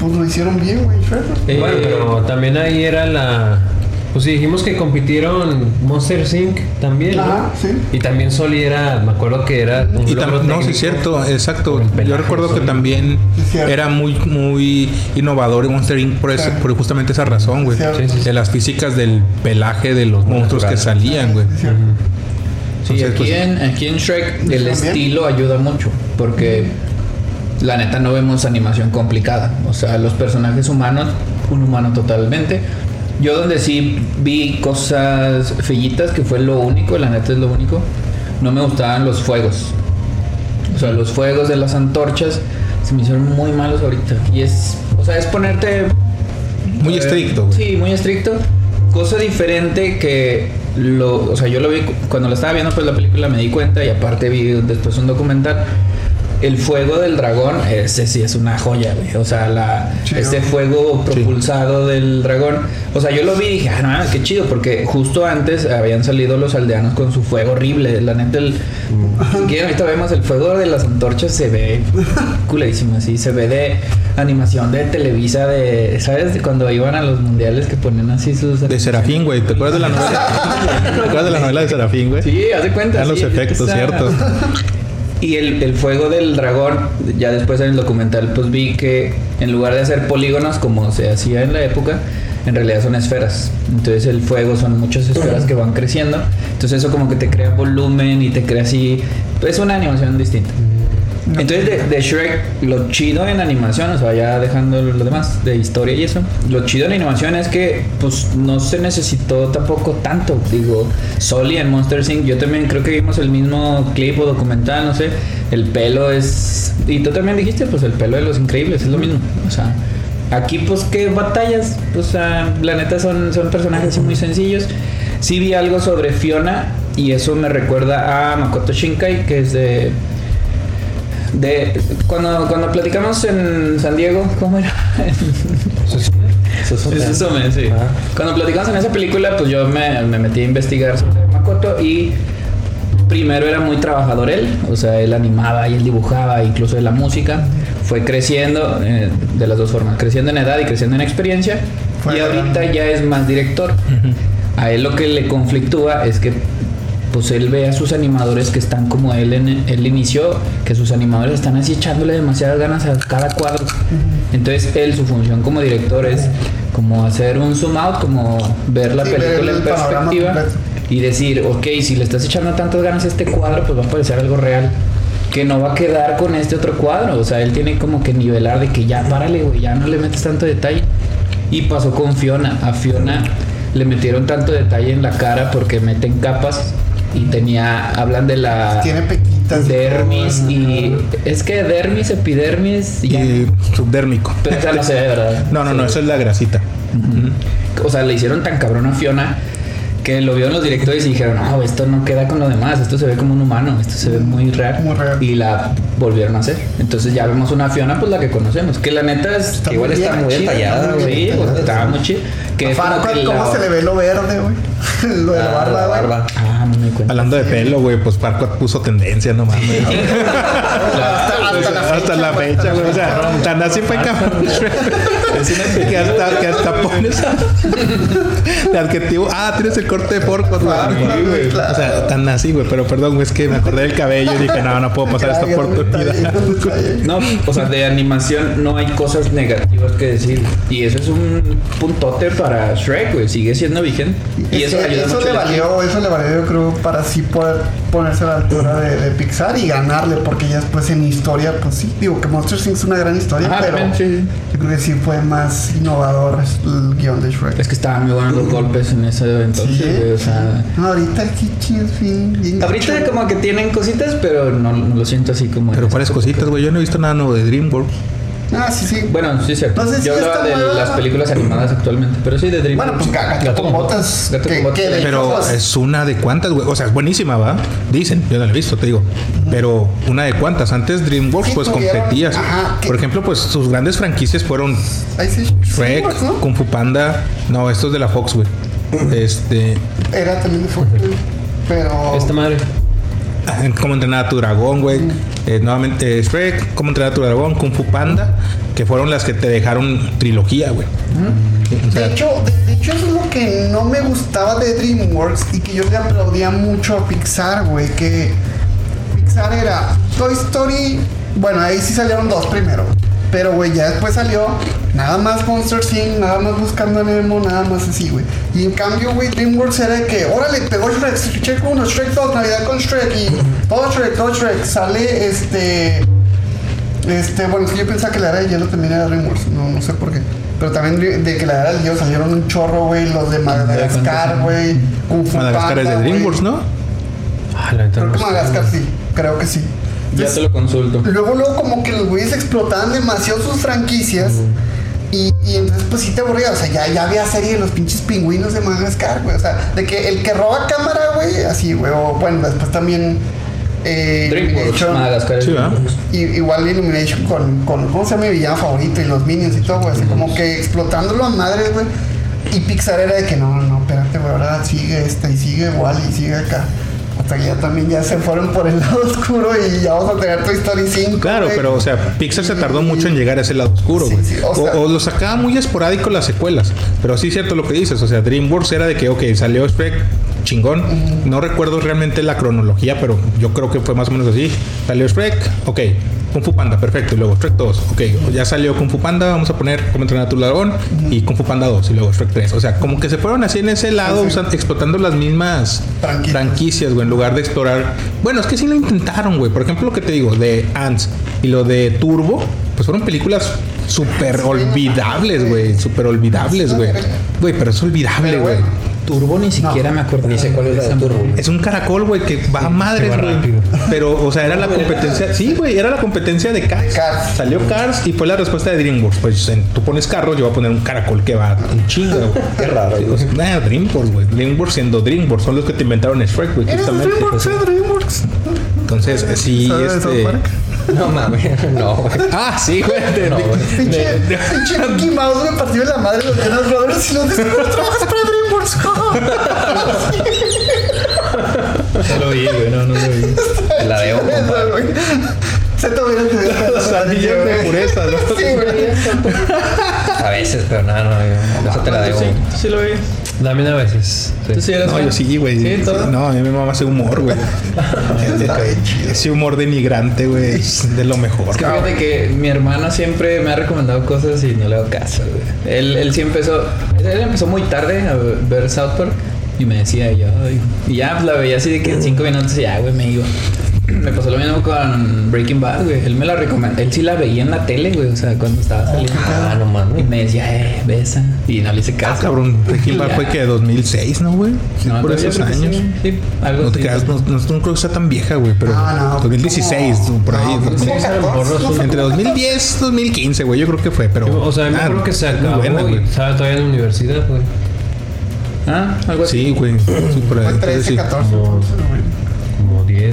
pues lo hicieron bien, güey, Shrek. Eh, Bueno, pero también ahí era la. Pues sí, dijimos que compitieron Monster Inc. también. ¿no? Ajá, sí. Y también Soli era, me acuerdo que era un Y logro no, sí, cierto, exacto. Yo recuerdo que Soli. también Sí, era muy, muy innovador en Monster Inc. por, ese- Sí. por justamente esa razón, güey. Sí, sí, sí. De las físicas del pelaje de los monstruos que salían, güey. Sí, Entonces, aquí, pues- en, aquí en Shrek el También. estilo ayuda mucho porque la neta no vemos animación complicada. O sea, los personajes humanos, un humano totalmente. Yo donde sí vi cosas fellitas, que fue lo único, la neta es lo único, no me gustaban los fuegos. O sea, los fuegos de las antorchas se me hicieron muy malos ahorita. Y es, o sea, es ponerte Muy eh, estricto, güey. Sí, muy estricto. Cosa diferente que lo, o sea, yo lo vi cu- cuando lo estaba viendo pues la película me di cuenta y aparte vi después un documental. El fuego del dragón, ese sí es una joya, güey. O sea, la, Chido. este fuego propulsado del dragón. O sea, yo lo vi y dije, ah, no, qué chido, porque justo antes habían salido los aldeanos con su fuego horrible. La neta, el, que ahorita vemos el fuego de las antorchas, se ve culerísimo, así. Se ve de animación de Televisa, de, ¿sabes? De cuando iban a los mundiales que ponían así sus. De Serafín, güey. ¿Te acuerdas de la novela? ¿Te acuerdas de la novela de Serafín, güey? Sí, haz de cuenta. Eran los efectos, cierto. Y el, el fuego del dragón, ya después en el documental, pues vi que en lugar de hacer polígonos como se hacía en la época, en realidad son esferas. Entonces el fuego son muchas esferas que van creciendo. Entonces eso como que te crea volumen y te crea así. Es una animación distinta. Entonces de, de Shrek, lo chido en animación, o sea, ya dejando lo demás de historia y eso, lo chido en animación es que pues no se necesitó tampoco tanto. Digo, Soli en Monster Inc. Yo también creo que vimos el mismo clip o documental, no sé. El pelo es. Y tú también dijiste, pues el pelo de los increíbles, es lo mismo. O sea, aquí pues qué batallas. O sea, la neta son, son personajes muy sencillos. Sí vi algo sobre Fiona y eso me recuerda a Makoto Shinkai, que es de de cuando, cuando platicamos en San Diego, ¿cómo era? Suzume, sí. Ah. Cuando platicamos en esa película, pues yo me, me metí a investigar sobre Makoto y primero era muy trabajador él, o sea, él animaba y él dibujaba, incluso de la música. Fue creciendo eh, de las dos formas, creciendo en edad y creciendo en experiencia. Fue y ahorita ya es más director. A él lo que le conflictúa es que pues él ve a sus animadores que están como él en él inició, que sus animadores están así echándole demasiadas ganas a cada cuadro. Entonces él su función como director es como hacer un zoom out, como ver la Sí, película en el perspectiva y decir, ok, si le estás echando tantas ganas a este cuadro, pues va a parecer algo real. Que no va a quedar con este otro cuadro. O sea, él tiene como que nivelar de que ya párale, güey, ya no le metes tanto detalle. Y pasó con Fiona. A Fiona le metieron tanto detalle en la cara porque meten capas y tenía, hablan de la Tiene pequitas. y dermis y es que dermis, epidermis, ya. Y subdérmico. pero esa no se ve, ¿verdad? No, no, no, Sí. eso es la grasita. O sea, le hicieron tan cabrón a Fiona que lo vieron los directores y dijeron, no, esto no queda con lo demás, esto se ve como un humano, esto se ve muy real. Muy real. Y la volvieron a hacer. Entonces ya vemos una Fiona, pues la que conocemos, que la neta es... Está que muy igual está bien, muy chida, detallada, muy bien pues, detallada, sí. muy chido. Que que ¿Cómo la- se le ve lo verde, güey? lo de la Ah, barba, la barba. Ah, no me di cuenta. Hablando de pelo, güey, pues Farquaad puso tendencia, no mames. Hasta, hasta la fecha. Hasta la güey. fecha, güey. O sea, tan así fue cabrón. que hasta, que hasta pones de adjetivo. Ah, tienes el corte de Farquaad, güey, claro. O sea, tan así, güey. Pero perdón, güey, es que me acordé del cabello y dije, no, no puedo pasar esta oportunidad. No, o sea, de animación no hay cosas negativas que decir. Y eso es un puntote para Shrek, güey. Sigue siendo vigente. Y Es eso que ayuda eso mucho. le valió, eso le valió, yo creo, para así poder ponerse a la altura de, de Pixar y ganarle, porque ya después en historia, pues sí, digo que Monster Inc. es una gran historia, pero sí, yo creo que sí fue más innovador el guion de Shrek. Es que estaban muy buenos los golpes en ese entonces, Sí. güey, O sea. No, ahorita el Kichi es bien, bien Ahorita como que tienen cositas, pero no, no lo siento así como. Pero cuáles cositas, güey. Yo no he visto nada nuevo de DreamWorks. Ah, sí, sí. Bueno, sí, cierto. No sé si Yo hablaba de nueva. las películas animadas actualmente, pero sí de DreamWorks. Bueno, pues Gato, Gato con botas. Gato que, con botas. Pero es una de cuántas, güey. O sea, es buenísima, ¿va? Dicen, yo no la he visto, te digo. Pero una de cuántas. Antes DreamWorks, Sí, pues tuvieron- competías. ajá, Por ejemplo, pues sus grandes franquicias fueron Shrek, sí, ¿no? Kung Fu Panda. No, esto es de la Fox, güey. Este. Era también de Fox, güey. Pero. Esta madre. Cómo entrenar a tu dragón, güey. Eh, nuevamente eh, Shrek, Cómo entrenar a tu dragón, Kung Fu Panda, que fueron las que te dejaron trilogía, güey. O sea, De hecho, de, de hecho, eso es lo que no me gustaba de DreamWorks y que yo le aplaudía mucho a Pixar, güey. Que Pixar era Toy Story. Bueno, ahí sí salieron dos primero. Pero, güey, ya después salió nada más Monster Inc., nada más Buscando a Nemo, nada más así, güey. Y en cambio, güey, DreamWorks era de que, órale, pegó Shrek, Shrek 1, Shrek 2, Navidad con Shrek y todo Shrek, todo Shrek. Sale este. Este, bueno, es que yo pensaba que la era de hielo también era DreamWorks, no, no sé por qué. Pero también de, de que la era del hielo salieron un chorro, güey, los de Madagascar, güey, Kung Fu Madagascar es de. DreamWorks, ¿no? Ah, la Creo que. Madagascar sí, creo que sí. Ya te lo consulto. Luego, luego como que los güeyes explotaban demasiado sus franquicias. Y, y entonces pues sí te aburría, o sea, ya, ya había serie de los pinches pingüinos de Madagascar, güey. O sea, de que el que roba cámara, güey, así, güey. O bueno, después también eh, Illumination. Madagascar. Sí. Y, igual Illumination con, con, ¿cómo se llama mi villano favorito? Y los Minions y todo, güey. Así como que explotándolo a madres, güey. Y Pixar era de que no, no, espérate, güey, ahora sigue esta y sigue igual y sigue acá. Hasta que ya también ya se fueron por el lado oscuro y ya vamos a tener Toy Story 5. Claro, güey. pero o sea, Pixar se tardó mucho en llegar a ese lado oscuro, Sí, güey. sí, o o, sea- o lo sacaba muy esporádico las secuelas. Pero sí es cierto lo que dices. O sea, DreamWorks era de que, ok, salió Shrek, chingón. No recuerdo realmente la cronología, pero yo creo que fue más o menos así. Salió Shrek, ok. Kung Fu Panda, perfecto. Y luego Shrek 2, ok. Ya salió Kung Fu Panda, vamos a poner Cómo entrenar a tu dragón. Y Kung Fu Panda 2, y luego Shrek 3. O sea, como que se fueron así en ese lado, usan- explotando las mismas Franquicias. franquicias, güey, en lugar de explorar. Bueno, es que sí lo intentaron, güey. Por ejemplo, lo que te digo, de Ants y lo de Turbo, pues fueron películas súper olvidables, güey. Súper olvidables, güey. Güey, pero es olvidable, güey. Turbo ni siquiera me acuerdo. Ni sé cuál es la de Turbo. Es un caracol, güey, que va a madres, va güey. Pero, o sea, era la competencia. Sí, güey, era la competencia de Cars. Cars. Salió Cars y fue la respuesta de DreamWorks. Pues en- tú pones carro, yo voy a poner un caracol que va un chingo, güey. Qué raro, Sí, o sea, nah, DreamWorks, güey. DreamWorks siendo DreamWorks son los que te inventaron Shrek, güey, justamente. DreamWorks, Pues, eh, DreamWorks. Entonces, eh, sí, ¿Sabes de South este. No mames, no, güey. Ah, sí, güey. No. Pinche, pinche Mickey Mouse me partió la madre los Jonas Brothers y los de trabajas para DreamWorks. No lo vi, güey, no, no lo vi. La güey. Se te Los anillos de pureza, ¿no? Sí, güey. A veces, pero nada, no, yo, eso te la debo. Sí, sí lo vi. También a veces. sí. Tú sí eres No, fan. yo sí, güey. Sí. No, a mí me mama ese humor, güey. Ese humor denigrante, güey, es de lo mejor. Es que fíjate que mi hermano siempre me ha recomendado cosas y no le hago caso, güey. Él, él sí empezó, él empezó muy tarde a ver South Park y me decía yo, y, ya pues, la veía así de que en cinco minutos y ya, güey, me iba. Me pasó lo mismo con Breaking Bad, güey. Él me la recomendó, él sí la veía en la tele, güey, o sea, cuando estaba saliendo. Ah, no mames. Y me decía, eh, besa. Y no le hice Ah, caso. cabrón, Breaking Bad fue que 2006, ¿no, güey? No, por esos años. Sí, sí, algo No te así. creas, no, no, no creo que sea tan vieja, güey, pero No, no, 2016, como- por ahí. no, 2000. entre 2010 y 2015, güey, yo creo que fue, pero. O sea, yo ah, creo que se acabó buena, güey. estaba todavía en la universidad, güey. Ah, algo así. Sí, güey. Sí, por ahí. Fue entonces 13, sí. 14.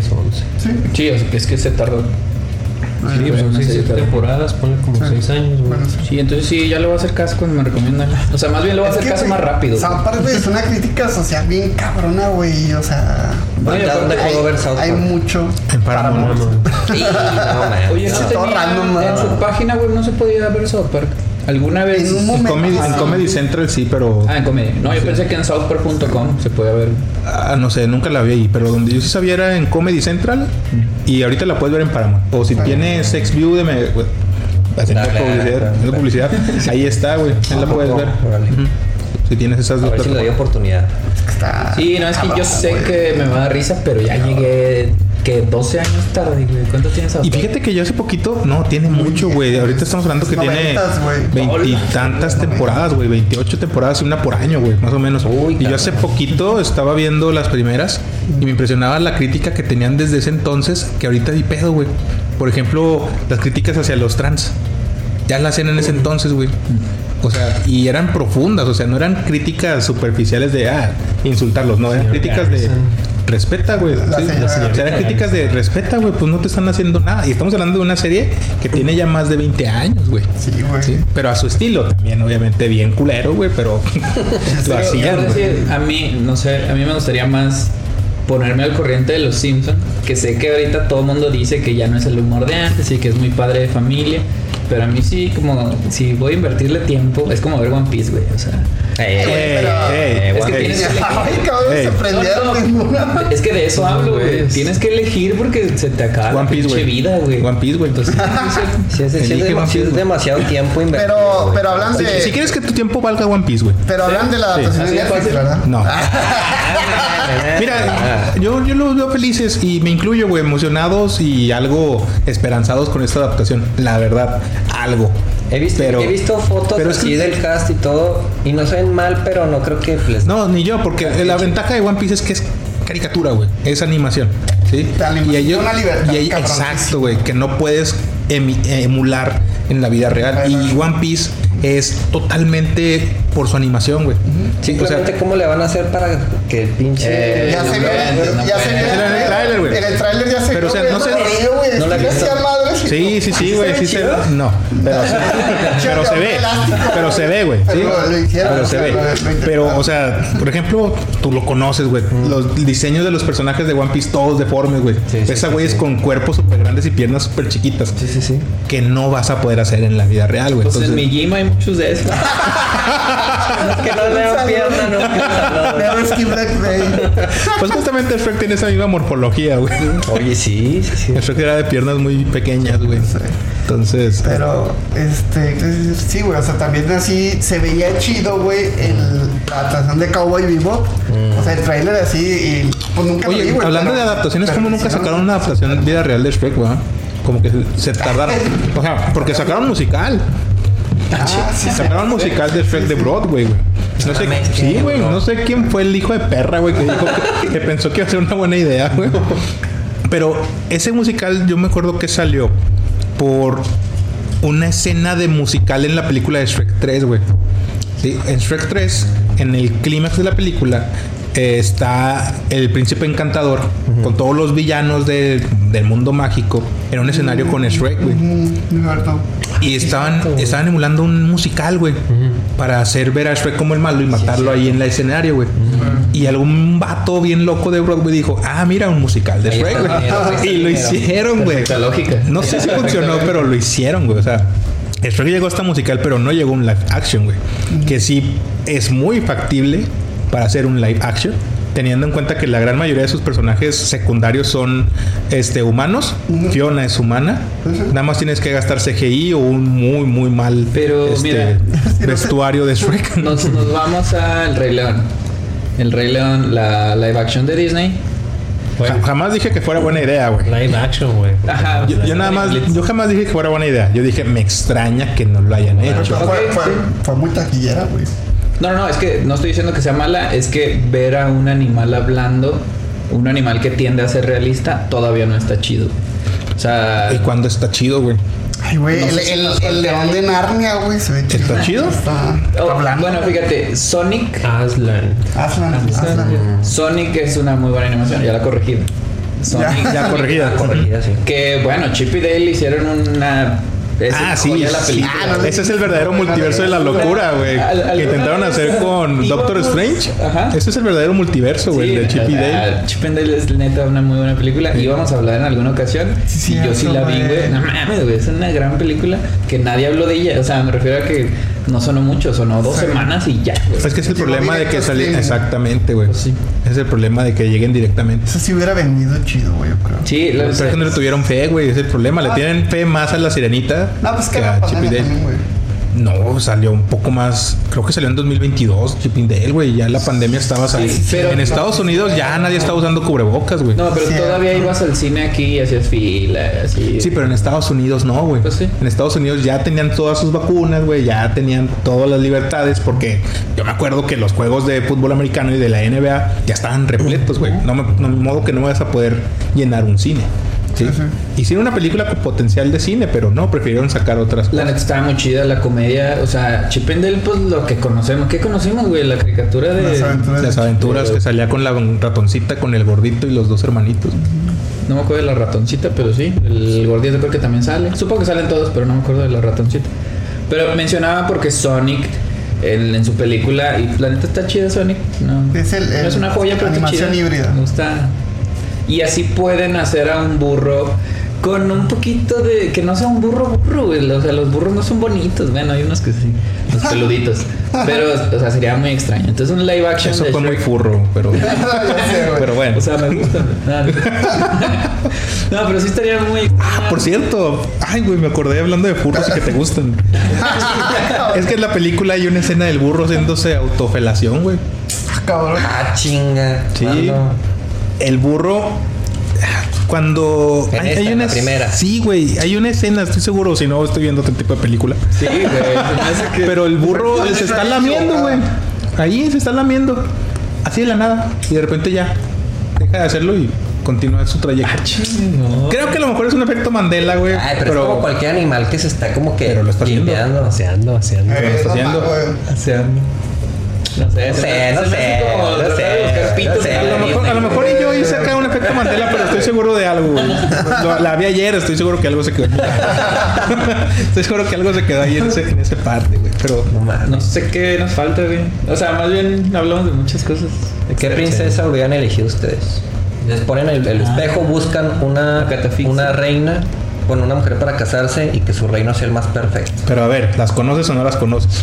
Como- entonces, güey. Como 10, 11. Sí. Sí, o sea, que es que se tardó. Sí, pues son no sé, 6 pero- temporadas, ponle como 6 años, güey. Bueno, sí. Sí, entonces sí, ya le voy a hacer caso cuando me recomiendan. O sea, más bien le voy a hacer caso güey, más rápido. South Park, güey, es una crítica social bien cabrona, güey. O sea, ¿dónde hay, puedo ver South hay mucho. En Paramount. Sí, no, mames. Oye, no Sí, todo tenía, random, ¿no? en su página web no se podía ver South Park. ¿Alguna vez? En un En momento. Comedy, en. Comedy Central sí, pero. Ah, en comedia. No, yo pensé que en southpark.com se podía ver. Ah, no sé, nunca la vi ahí, pero donde yo sí sabía era en Comedy Central y ahorita la puedes ver en Paramount. O si tienes XView de me, haciendo publicidad, haciendo publicidad, ahí está, güey, ahí la puedes ver. Órale. Ujú. Si tienes esas A dos ver si le doy oportunidad. Está Sí, no, es que yo sé güey. que me va a dar risa, pero ya llegué que 12 años tarde, güey. ¿Cuánto tienes South Y fíjate que yo hace poquito, no, tiene mucho, güey. Ahorita estamos hablando que tiene Noventas, güey. veintitantas temporadas, güey. 28 temporadas y una por año, güey, más o menos. Uy, y yo hace poquito estaba viendo las primeras y me impresionaba la crítica que tenían desde ese entonces, que ahorita di pedo, güey. Por ejemplo, las críticas hacia los trans. Ya las hacían en ese entonces, güey. O sea, y eran profundas, o sea, no eran críticas superficiales de, ah, insultarlos, no, eran críticas de... Respeta, güey. La Sí, señora o sea, eran Garrison. críticas de respeta, güey, pues no te están haciendo nada. Y estamos hablando de una serie que tiene ya más de 20 años, güey. Sí, güey. Sí, pero a su estilo también, obviamente, bien culero, güey, pero lo hacían, a mí, no sé, a mí me gustaría más ponerme al corriente de los Simpsons, que sé que ahorita todo el mundo dice que ya no es el humor de antes y que es muy padre de familia, pero a mí sí, como si voy a invertirle tiempo, es como ver One Piece, güey, o sea... Eh, pero- Es que tienes que elegir. Ay, cabrón, Ey. se prendieron No, no, ninguna. Es que de eso hablo, güey. Tienes que elegir porque se te acaba One Piece, vida, güey. One Piece, güey. Entonces, Sí, es, sí es Elige dema- One sí Piece, es demasiado tiempo invertido. Pero, pero hablan Si, de. si quieres que tu tiempo valga One Piece, güey. Pero hablan de la Sí. adaptación de Netflix, fácil. ¿verdad? No. Mira, yo, yo los veo felices y me incluyo, güey, emocionados y algo esperanzados con esta adaptación. La verdad, algo. He visto, Pero- he visto fotos pero es así que- del cast y todo y no se ven mal, pero no creo que les... No, ni yo, porque la ventaja de One Piece es que es caricatura, güey. Es animación. ¿Sí? Animación y ellos, una libertad y exacto, güey, que no puedes emular en la vida real. Y One Piece es totalmente por su animación, güey. Sí, o sea, Simplemente cómo le van a hacer para que el pinche... Eh, Ya se no ya se inventes. En el tráiler, güey. En el tráiler ya se Pero, vio, o sea, no no la he sí, visto. Sí, sí, sí, güey. ¿Se Sí ve se chido? No, pero, pero se ve. Pero se ve, güey. ¿sí? Pero se ve. Pero, o sea, por ejemplo, tú lo conoces, güey. Los diseños de los personajes de One Piece, todos deformes, güey. Sí, sí, Esa sí, güey es con cuerpos súper grandes y piernas súper chiquitas. Sí, sí, sí. Que no vas a poder hacer en la vida real, güey. Pues en Entonces, mi gym hay muchos de esos. que no veo pierna, no. Pues justamente el Shrek tiene esa misma morfología, güey. Oye, sí, sí, sí. El Shrek era de piernas muy pequeñas, güey. Entonces, Pero, este, sí, güey, o sea, también así se veía chido, güey, el- la adaptación de Cowboy Vivo. O sea, el tráiler así, y pues nunca lo vi, Oye, güey, hablando pero- de adaptaciones, ¿cómo nunca sacaron una adaptación en vida real de Shrek, güey? Como que se tardaron. O sea, porque sacaron musical. Ah, sí, sí. Sacaron musical de Shrek de Broadway, güey. No sé, sí, güey. No sé quién fue el hijo de perra, güey, que dijo que, que pensó que iba a ser una buena idea, güey. Pero ese musical, yo me acuerdo que salió por una escena de musical en la película de Shrek 3, güey. En Shrek 3, en el clímax de la película, está el príncipe encantador con todos los villanos de- del mundo mágico en un escenario con Shrek, güey. Y estaban, estaban emulando un musical, güey. Para hacer ver a Shrek como el malo y matarlo ahí en el escenario, güey. Y algún vato bien loco de Broadway dijo, ah, mira, un musical de Ahí Shrek, güey. Y lo hicieron, güey. No sé si funcionó, pero lo hicieron, güey. O sea, Shrek llegó hasta musical, pero no llegó un live action, güey. Que sí es muy factible para hacer un live action. Teniendo en cuenta que la gran mayoría de sus personajes secundarios son este, humanos. Fiona es humana. Nada más tienes que gastar CGI o un muy, muy mal Pero, este, mira. vestuario de Shrek. Nos, nos vamos al Rey León. El Rey León, la live action de Disney. Ja- jamás dije que fuera buena idea, güey. Live action, güey. Yo, yo nada más, yo jamás dije que fuera buena idea. Yo dije, me extraña que no lo hayan hecho. Fue, fue muy taquillera, güey. No, no, no, es que no estoy diciendo que sea mala, es que ver a un animal hablando, un animal que tiende a ser realista, todavía no está chido. O sea, Y cuando está chido, güey. Ay, güey, No el, el- león de Narnia, güey, se ve chido. ¿Está chido? Está, Oh, hablando. bueno, fíjate, Sonic, Aslan. Aslan, Aslan. Sonic es una muy buena animación, ya la he corregido. Sonic, Ya corregida. Corregida, sí. que bueno, Chip y Dale hicieron una es Ah, sí, joya de la sí. película. Ah, no, Ese es el verdadero multiverso de la locura, güey. Que intentaron hacer con Doctor Strange. Ajá. Ese es el verdadero multiverso, güey, Sí, de Chip y Dale. Chip and Dale es neta una muy buena película. Y íbamos a hablar en alguna ocasión. Sí, y yo sí la vi, güey. No mames, güey. Es una gran película que nadie habló de ella. O sea, me refiero a que no sonó mucho, sonó dos Sí. semanas y ya, güey. Es que es el Llegó problema de que directo streaming. Exactamente, güey. Pues sí. Es el problema de que lleguen directamente. Eso sí hubiera vendido chido, güey, yo creo. Sí, lo Pero es que no le tuvieron fe, güey. Es el problema. Le Ah. tienen fe más a la sirenita No, pues que que la a Chip y pandemia Dale. también, güey. No, salió un poco más. Creo que salió en 2022, Chip y Dale, güey. Ya la pandemia estaba saliendo. pero- en Estados Unidos ya nadie está usando cubrebocas, güey. No, pero todavía ibas al cine aquí y hacías fila, así. Sí, pero en Estados Unidos no, güey. Pues sí. En Estados Unidos ya tenían todas sus vacunas, güey. Ya tenían todas las libertades. Porque yo me acuerdo que los juegos de fútbol americano y de la NBA ya estaban repletos, güey. No me, no, de modo que no vas a poder llenar un cine. ¿Sí? Hicieron una película con potencial de cine, pero no, prefirieron sacar otras La cosas. neta estaba muy chida la comedia. O sea, Chip and Dale, pues lo que conocemos. ¿Qué conocimos, güey? La caricatura de. Las aventuras. Las aventuras que salía con la ratoncita, con el gordito y los dos hermanitos. No me acuerdo de la ratoncita, pero sí. El gordito creo que también sale. Supongo que salen todos, pero no me acuerdo de la ratoncita. Pero mencionaba porque Sonic en, en su película. Y la neta está chida Sonic. No, Es el- no el- es una joya, pero está animación chida. híbrida. Me gusta. Y así pueden hacer a un burro con un poquito de. que no sea un burro burro, güey. O sea, los burros no son bonitos. Bueno, hay unos que sí, los peluditos. Pero, o sea, sería muy extraño. Entonces, un live action Eso de fue muy furro, pero, sé, pero bueno. O sea, me gusta. No, no. No, pero sí estaría muy. Ah, por cierto, ay, güey, me acordé hablando de furros y que te gustan. es que en la película hay una escena del burro haciéndose autofelación, güey. Ah, cabrón. Ah, chinga. Sí. ¿Cuándo? El burro. Cuando. En esta, en la una- primera. Sí, güey. Hay una escena, estoy seguro, si no estoy viendo otro tipo de película. Sí, güey. Pero el burro se está lamiendo, ah. güey. Ahí se está lamiendo. Así de la nada. Y de repente ya deja de hacerlo y continúa su trayecto. No. Creo que a lo mejor es un efecto Mandela, güey. Ay, pero, es como cualquier animal que se está como que Pero lo está haciendo. limpiando. Aseando, aseando. Eh, está no sé, No sé, no sé, como no pitos A la lo, mejor, a lo mejor y yo hice acá un efecto Mandela, pero estoy seguro de algo, güey. Lo- La vi ayer, estoy seguro que algo se quedó. estoy seguro que algo se quedó ahí en ese, en ese parte, güey. Pero No mames. No sé qué nos falta, güey. O sea, más bien hablamos de muchas cosas. ¿Qué princesa hubieran elegido ustedes? Les ponen el, el espejo, buscan una, una reina, bueno, una mujer para casarse y que su reino sea el más perfecto. Pero a ver, ¿las conoces o no las conoces?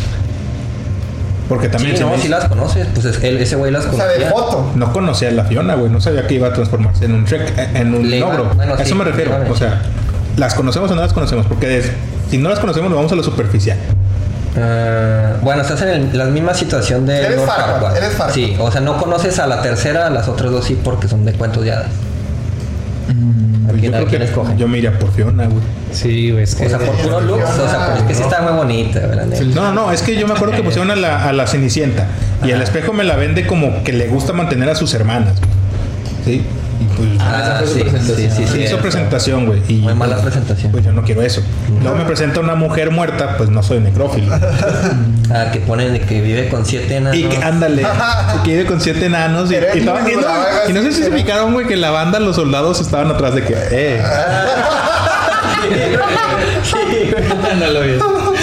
Porque también Sí, se no, me si las conoces, pues es- él- ese güey las O sea, de conocía. foto. no conocía a la Fiona, güey. No sabía que iba a transformarse en un Shrek, eh, en un iba- ogro. bueno, a eso sí, me refiero. O sea, ¿las conocemos o no las conocemos? Porque si no las conocemos, nos vamos a lo superficial. Ah, bueno, estás en el- la misma situación de Eres Lord Farquaad, Farquaad. eres Farquaad. Sí, o sea, no conoces a la tercera, a las otras dos sí, porque son de cuentos de hadas. ¿A Pues quién, yo creo quién que escogen? yo me iría por Fiona, güey. Sí, güey, es que. O sea, por puro looks, o sea, pero es que sí está muy bonita, ¿verdad? No, no, es que yo me acuerdo que pusieron a la, a la Cenicienta y el espejo me la vende como que le gusta mantener a sus hermanas. ¿Sí? Y pues Ah, esa fue su sí, presentación. sí, sí, se hizo cierto. presentación, güey. Muy mala pues, presentación. Pues yo no quiero eso. Luego me presenta una mujer muerta, pues no soy necrófilo. Ah, que ponen de que vive con siete enanos. Y que ándale, que vive con siete enanos. Y, Eres y estaba- muy y no, brava, y no sé si se fijaron, güey, que la banda, los soldados estaban atrás de que, eh. no lo vi.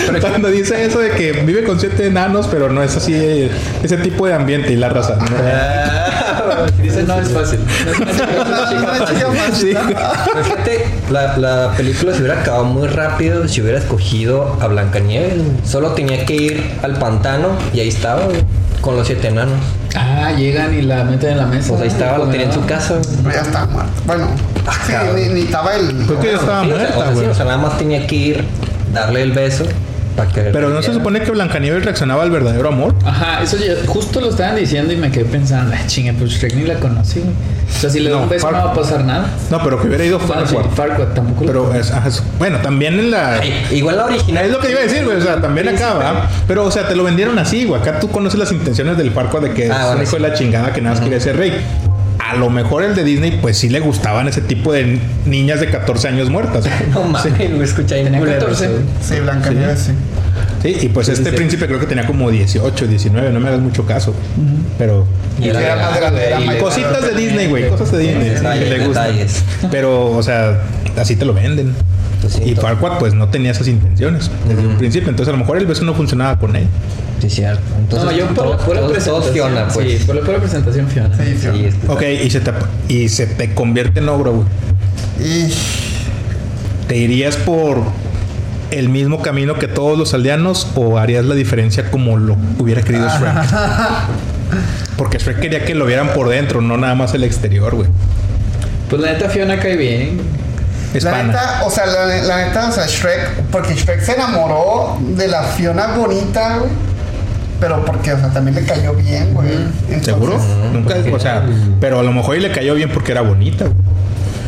Pero cuando dice eso de que vive con siete enanos, pero no es así, eh, ese tipo de ambiente y la raza. Dice, no es fácil. La, la película se hubiera acabado muy rápido si hubiera escogido a Blancanieves. Solo tenía que ir al pantano y ahí estaba, güey, con los siete enanos. Ah, llegan y la meten en la mesa. Pues ahí estaba, lo tenía en su casa. Pero ya está muerto. Bueno, sí, cabrón. ni, ni estaba el. Pues que ya estaba Sí, o sea, muerta, o sea, sí, güey. o sea, nada más tenía que ir, darle el beso para que. Pero no se supone que Blancanieves reaccionaba al verdadero amor. Ajá, eso ya, justo lo estaban diciendo y me quedé pensando, ay, chinga, pues Shrek ni la conocí, güey. O sea, si le doy No, un beso Far- no va a pasar nada. No, pero que hubiera ido Ah, sí, Farquaad. Tampoco. Pero es, ajá, es- bueno, también en la. Ay, igual la original. Es lo que iba a decir, güey. O sea, también acá, ¿va? Pero, o sea, te lo vendieron así, güey. Acá tú conoces las intenciones del Farquaad de que Ah, es sí. de la chingada que nada más quiere ser rey. A lo mejor el de Disney, pues sí le gustaban ese tipo de niñas de 14 años muertas. No mames, lo escuché ahí. Tenía culero, 14. güey. Sí, Blancanieves, sí. Sí, y pues este sí. príncipe creo que tenía como 18, 19, no me hagas mucho caso. Pero Y Era era más grande, era y más le- cositas de Disney, güey, cosas de Disney Detalles, que le gustan. detalles. Pero, o sea, así te lo venden. Pues sí, y Farquaad pues no tenía esas intenciones desde un principio, entonces a lo mejor el beso no funcionaba con él. Sí, cierto. Entonces, no, yo por, por la presentación. Fiona, pues. Sí, por la pura presentación Fiona. Sí, sí. Sí, es que- Ok, y se te, y se te convierte en ogro, güey. Y ¿Te irías por el mismo camino que todos los aldeanos o harías la diferencia como lo hubiera querido Shrek? Porque Shrek quería que lo vieran por dentro, no nada más el exterior, güey. Pues la neta Fiona cae bien. La neta, o sea, la, la neta, o sea, Shrek, porque Shrek se enamoró de la Fiona bonita, güey. Pero porque, o sea, también le cayó bien, güey. Entonces, ¿Seguro? Nunca, o sea, pero a lo mejor y le cayó bien porque era bonita, güey.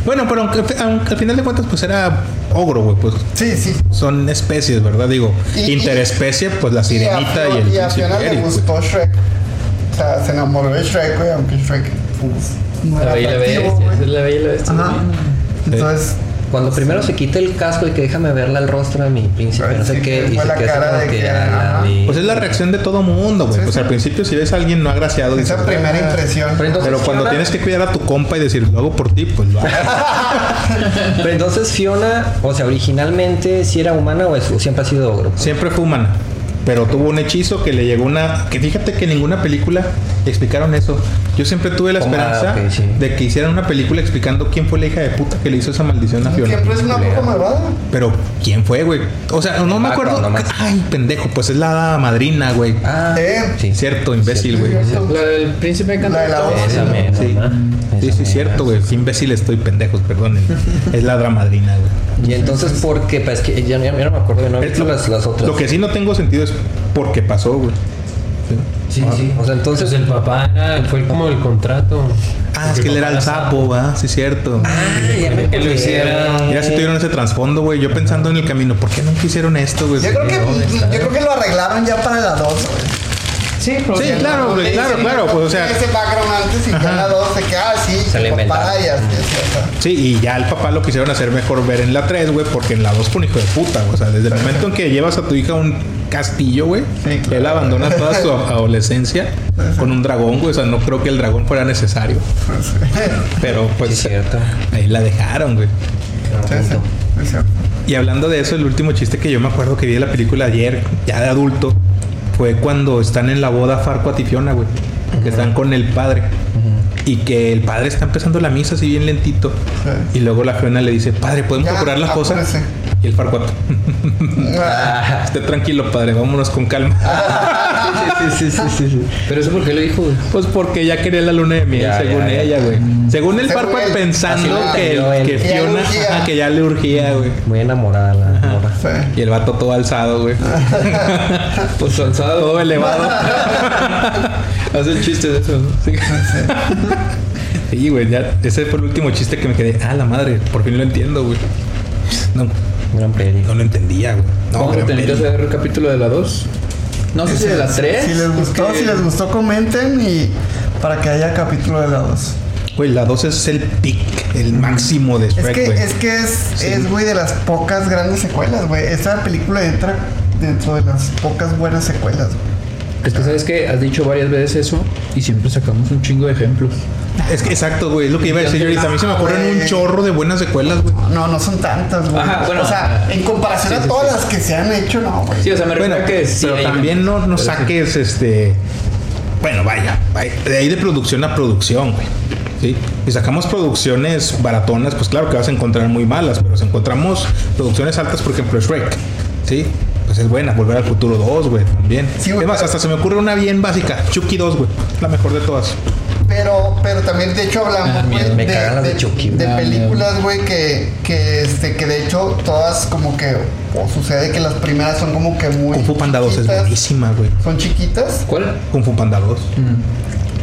Bueno, pero aunque, aunque al final de cuentas pues era ogro, güey, pues Sí, sí. son especies, ¿verdad? Digo, Y- interespecie, pues la sirenita y, a, el y a príncipe Fiona le gustó Shrek. O sea, se enamoró de Shrek, güey, aunque Shrek pues, no La era bella y la bestia. güey. la bella y la bestia. Ajá. Entonces, Cuando primero se quita el casco y que déjame verle el rostro a mi príncipe, Ay, no sé sí, qué, y se la queda que, que, a la Pues es la reacción de todo mundo, güey. Sí, pues sí. al principio si ves a alguien no agraciado, dices, esa primera "Ah". impresión. Pero entonces, Pero cuando Fiona- tienes que cuidar a tu compa y decir, lo hago por ti, pues lo hago. Pero entonces Fiona, o sea, originalmente si era humana o, es- o siempre ha sido ogro. Siempre fue humana. pero tuvo un hechizo que le llegó una. Que fíjate que en ninguna película explicaron eso. Yo siempre tuve la ah, esperanza sí. de que hicieran una película explicando quién fue la hija de puta que le hizo esa maldición a Fiona. Siempre es una malvada. Pero, ¿quién fue, güey? O sea, no me acuerdo. Background nomás. Ay, pendejo, pues es la madrina, güey. Ah, Eh, sí. Cierto, imbécil, güey. La del príncipe La de la encantador. voz. Esa mera, Sí, sí, sí, mera. cierto, güey. Qué imbécil estoy, pendejos, perdonen. es la hada madrina, güey. Y entonces, ¿por qué? Pues es que ya, ya no me acuerdo, no he visto Lo- las, las otras. Lo que sí no tengo sentido es por qué pasó, güey. Sí, sí. O sea, Entonces entonces. el papá fue como el contrato. Ah, es que él era el sapo, ¿va? Sí, cierto. Ah, ya me Que lo hiciera. Mira, si tuvieron ese trasfondo, güey. Yo pensando en el camino, ¿por qué nunca hicieron esto, güey? Yo creo que yo creo que lo arreglaron ya para la 2, güey. Sí, Sí, claro, güey, claro, claro. Pues, o sea, ese background antes y ya la 2 se queda así, Se le papá y así. Sí, y ya el papá lo quisieron hacer mejor ver en la 3, güey, porque en la 2 fue un hijo de puta. O sea, desde el momento en que llevas a tu hija un castillo, güey, Sí, claro. él abandona toda su adolescencia con un dragón, güey. O sea, no creo que el dragón fuera necesario. Pero Sí, pues es cierto. ahí la dejaron, güey. Sí, sí. Y hablando de eso, el último chiste que yo me acuerdo que vi de la película ayer, ya de adulto, fue cuando están en la boda Farquaad y Fiona, güey. Que están con el padre. Y que el padre está empezando la misa así bien lentito. Sí. Y luego la Fiona le dice, padre, ¿podemos Ya, procurar las cosas? Y el Farquaad, Ah, esté tranquilo, padre, vámonos con calma. Sí, sí, sí, sí, sí. Pero eso por qué lo dijo, güey. pues porque ya quería la luna de miel, Ya, según ya, ya. ella, güey. Según el Farquaad pensando que, que Que ya le Fiona, ajá, que ya le urgía, güey. Muy enamorada la morra. sí. Y el vato todo alzado, güey. Pues alzado. todo elevado. Hacen chistes de eso, ¿no? Sí, güey, ya. Ese fue el último chiste que me quedé. Ah, la madre, por fin lo entiendo, güey. No, Gran peli. no lo entendía, güey. No, que peli. hacer el capítulo de la 2. No sé si de la 3. Si les gustó, si les gustó, comenten y para que haya capítulo de la 2. Güey, la 2 es el pick, el máximo de Es Shrek, que, güey. es que es, Sí. es, güey, de las pocas grandes secuelas, güey. Esta película entra dentro de las pocas buenas secuelas, güey. Es que sabes que has dicho varias veces eso y siempre sacamos un chingo de ejemplos. Es que exacto, güey. Es lo que iba a decir yo ahorita. A mí se me ocurren un chorro de buenas secuelas, güey. No, no son tantas, güey. Ajá, bueno, o sea, en comparación sí, a todas sí. las que se han hecho, no, güey. Sí, o sea, me Bueno, refiero a que sí. pero también no, no pero sí. saques este. Bueno, vaya, vaya, de ahí de producción a producción, güey. ¿Sí? Si sacamos producciones baratonas, pues claro que vas a encontrar muy malas, pero si encontramos producciones altas, por ejemplo, Shrek, ¿sí? Pues es buena, Volver al Futuro 2, güey, también. Sí, güey, es más, pero- hasta se me ocurre una bien básica, Chucky 2, güey, la mejor de todas. Pero, pero también, de hecho, Ah, hablamos, me de, cagan las de de- Chucky, de güey. Ah, películas, güey, que, que, este, que de hecho todas como que, o sucede que las primeras son como que muy Kung Fu Panda 2 es buenísima, güey. Son chiquitas, ¿Cuál? Kung Fu Panda 2.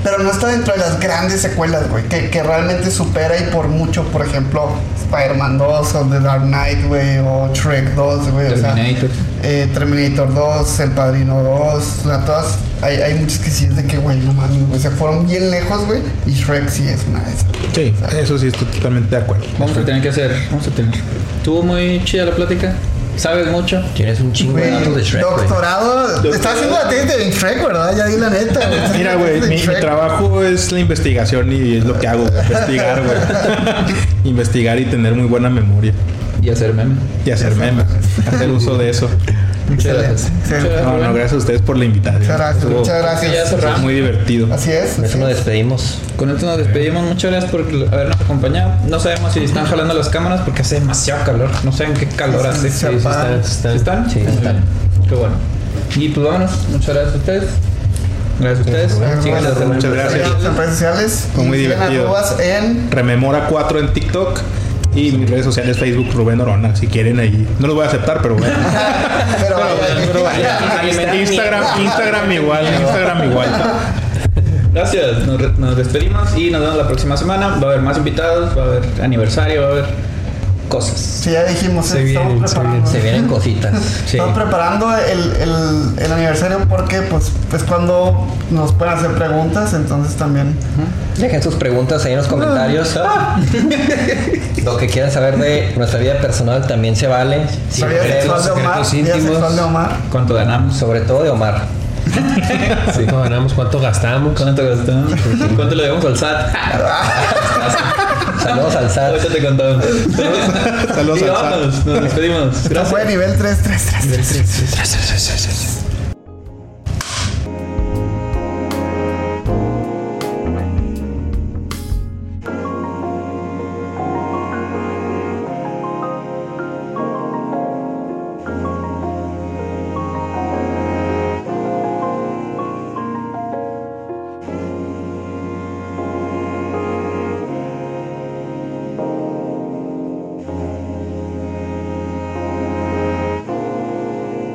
pero no está dentro de las grandes secuelas, güey, que, que realmente supera y por mucho, por ejemplo, Spider-Man 2 o The Dark Knight, güey, o Shrek 2, güey, o sea, Terminator. eh, Terminator 2, El Padrino 2, o sea, todas, hay, hay muchas que sí es de que, güey, no mames, güey, se fueron bien lejos, güey, y Shrek sí es una de esas. Sí, eso sí estoy totalmente de acuerdo. Vamos a tener que hacer. Vamos a tener. Estuvo muy chida la plática. ¿Sabes mucho? Tienes un chingo de datos de Shrek, doctorado, estás haciendo la tesis de Shrek, ¿verdad? Ya di la neta, güey. Mira, güey, mi, mi trabajo es la investigación y es lo que hago, investigar, güey. investigar y tener muy buena memoria. Y hacer meme. Y hacer memes, hacer uso de eso. Muchas gracias. Excelente. Gracias, No, gracias a ustedes por la invitación. Muchas gracias, Estuvo- muchas gracias. Ya cerramos. Muy divertido. Así es. Con eso así nos es. despedimos. Con esto nos despedimos. Muchas gracias por habernos acompañado. No sabemos si están jalando las cámaras porque hace demasiado calor. No saben qué calor hace. Sí, ¿Sí sí, están, ¿Sí están. Sí, están. Qué bueno. Y pues vámonos. Muchas gracias a ustedes. Gracias a ustedes. Bueno, Síganos bueno, en muchas gracias. En redes sociales. Fue muy divertido. en. Rememora 4 en TikTok y mis redes sociales Facebook Rubén Orona, si quieren ahí. No los voy a aceptar, pero bueno. Pero, Pero vaya. Instagram, Instagram igual, Instagram igual. Gracias. Nos, nos despedimos y nos vemos la próxima semana. Va a haber más invitados, va a haber aniversario, va a haber cosas. Sí, ya dijimos, Se vienen, se preparando. Se vienen cositas. Sí. Estamos preparando el, el, el aniversario porque pues es cuando nos pueden hacer preguntas, entonces también. Dejen sus preguntas ahí en los comentarios. Lo que quieran saber de nuestra vida personal también se vale. Siempre vida sexual de Omar, vida sexual de Omar. ¿Cuánto ganamos? Sobre todo de Omar. ¿Cuánto ganamos? ¿Cuánto gastamos? ¿Cuánto gastamos? ¿Cuánto le debemos al SAT? Saludos al SAT. Ahorita te contamos. Saludos al SAT. nos despedimos. Esto Gracias. fue nivel 333.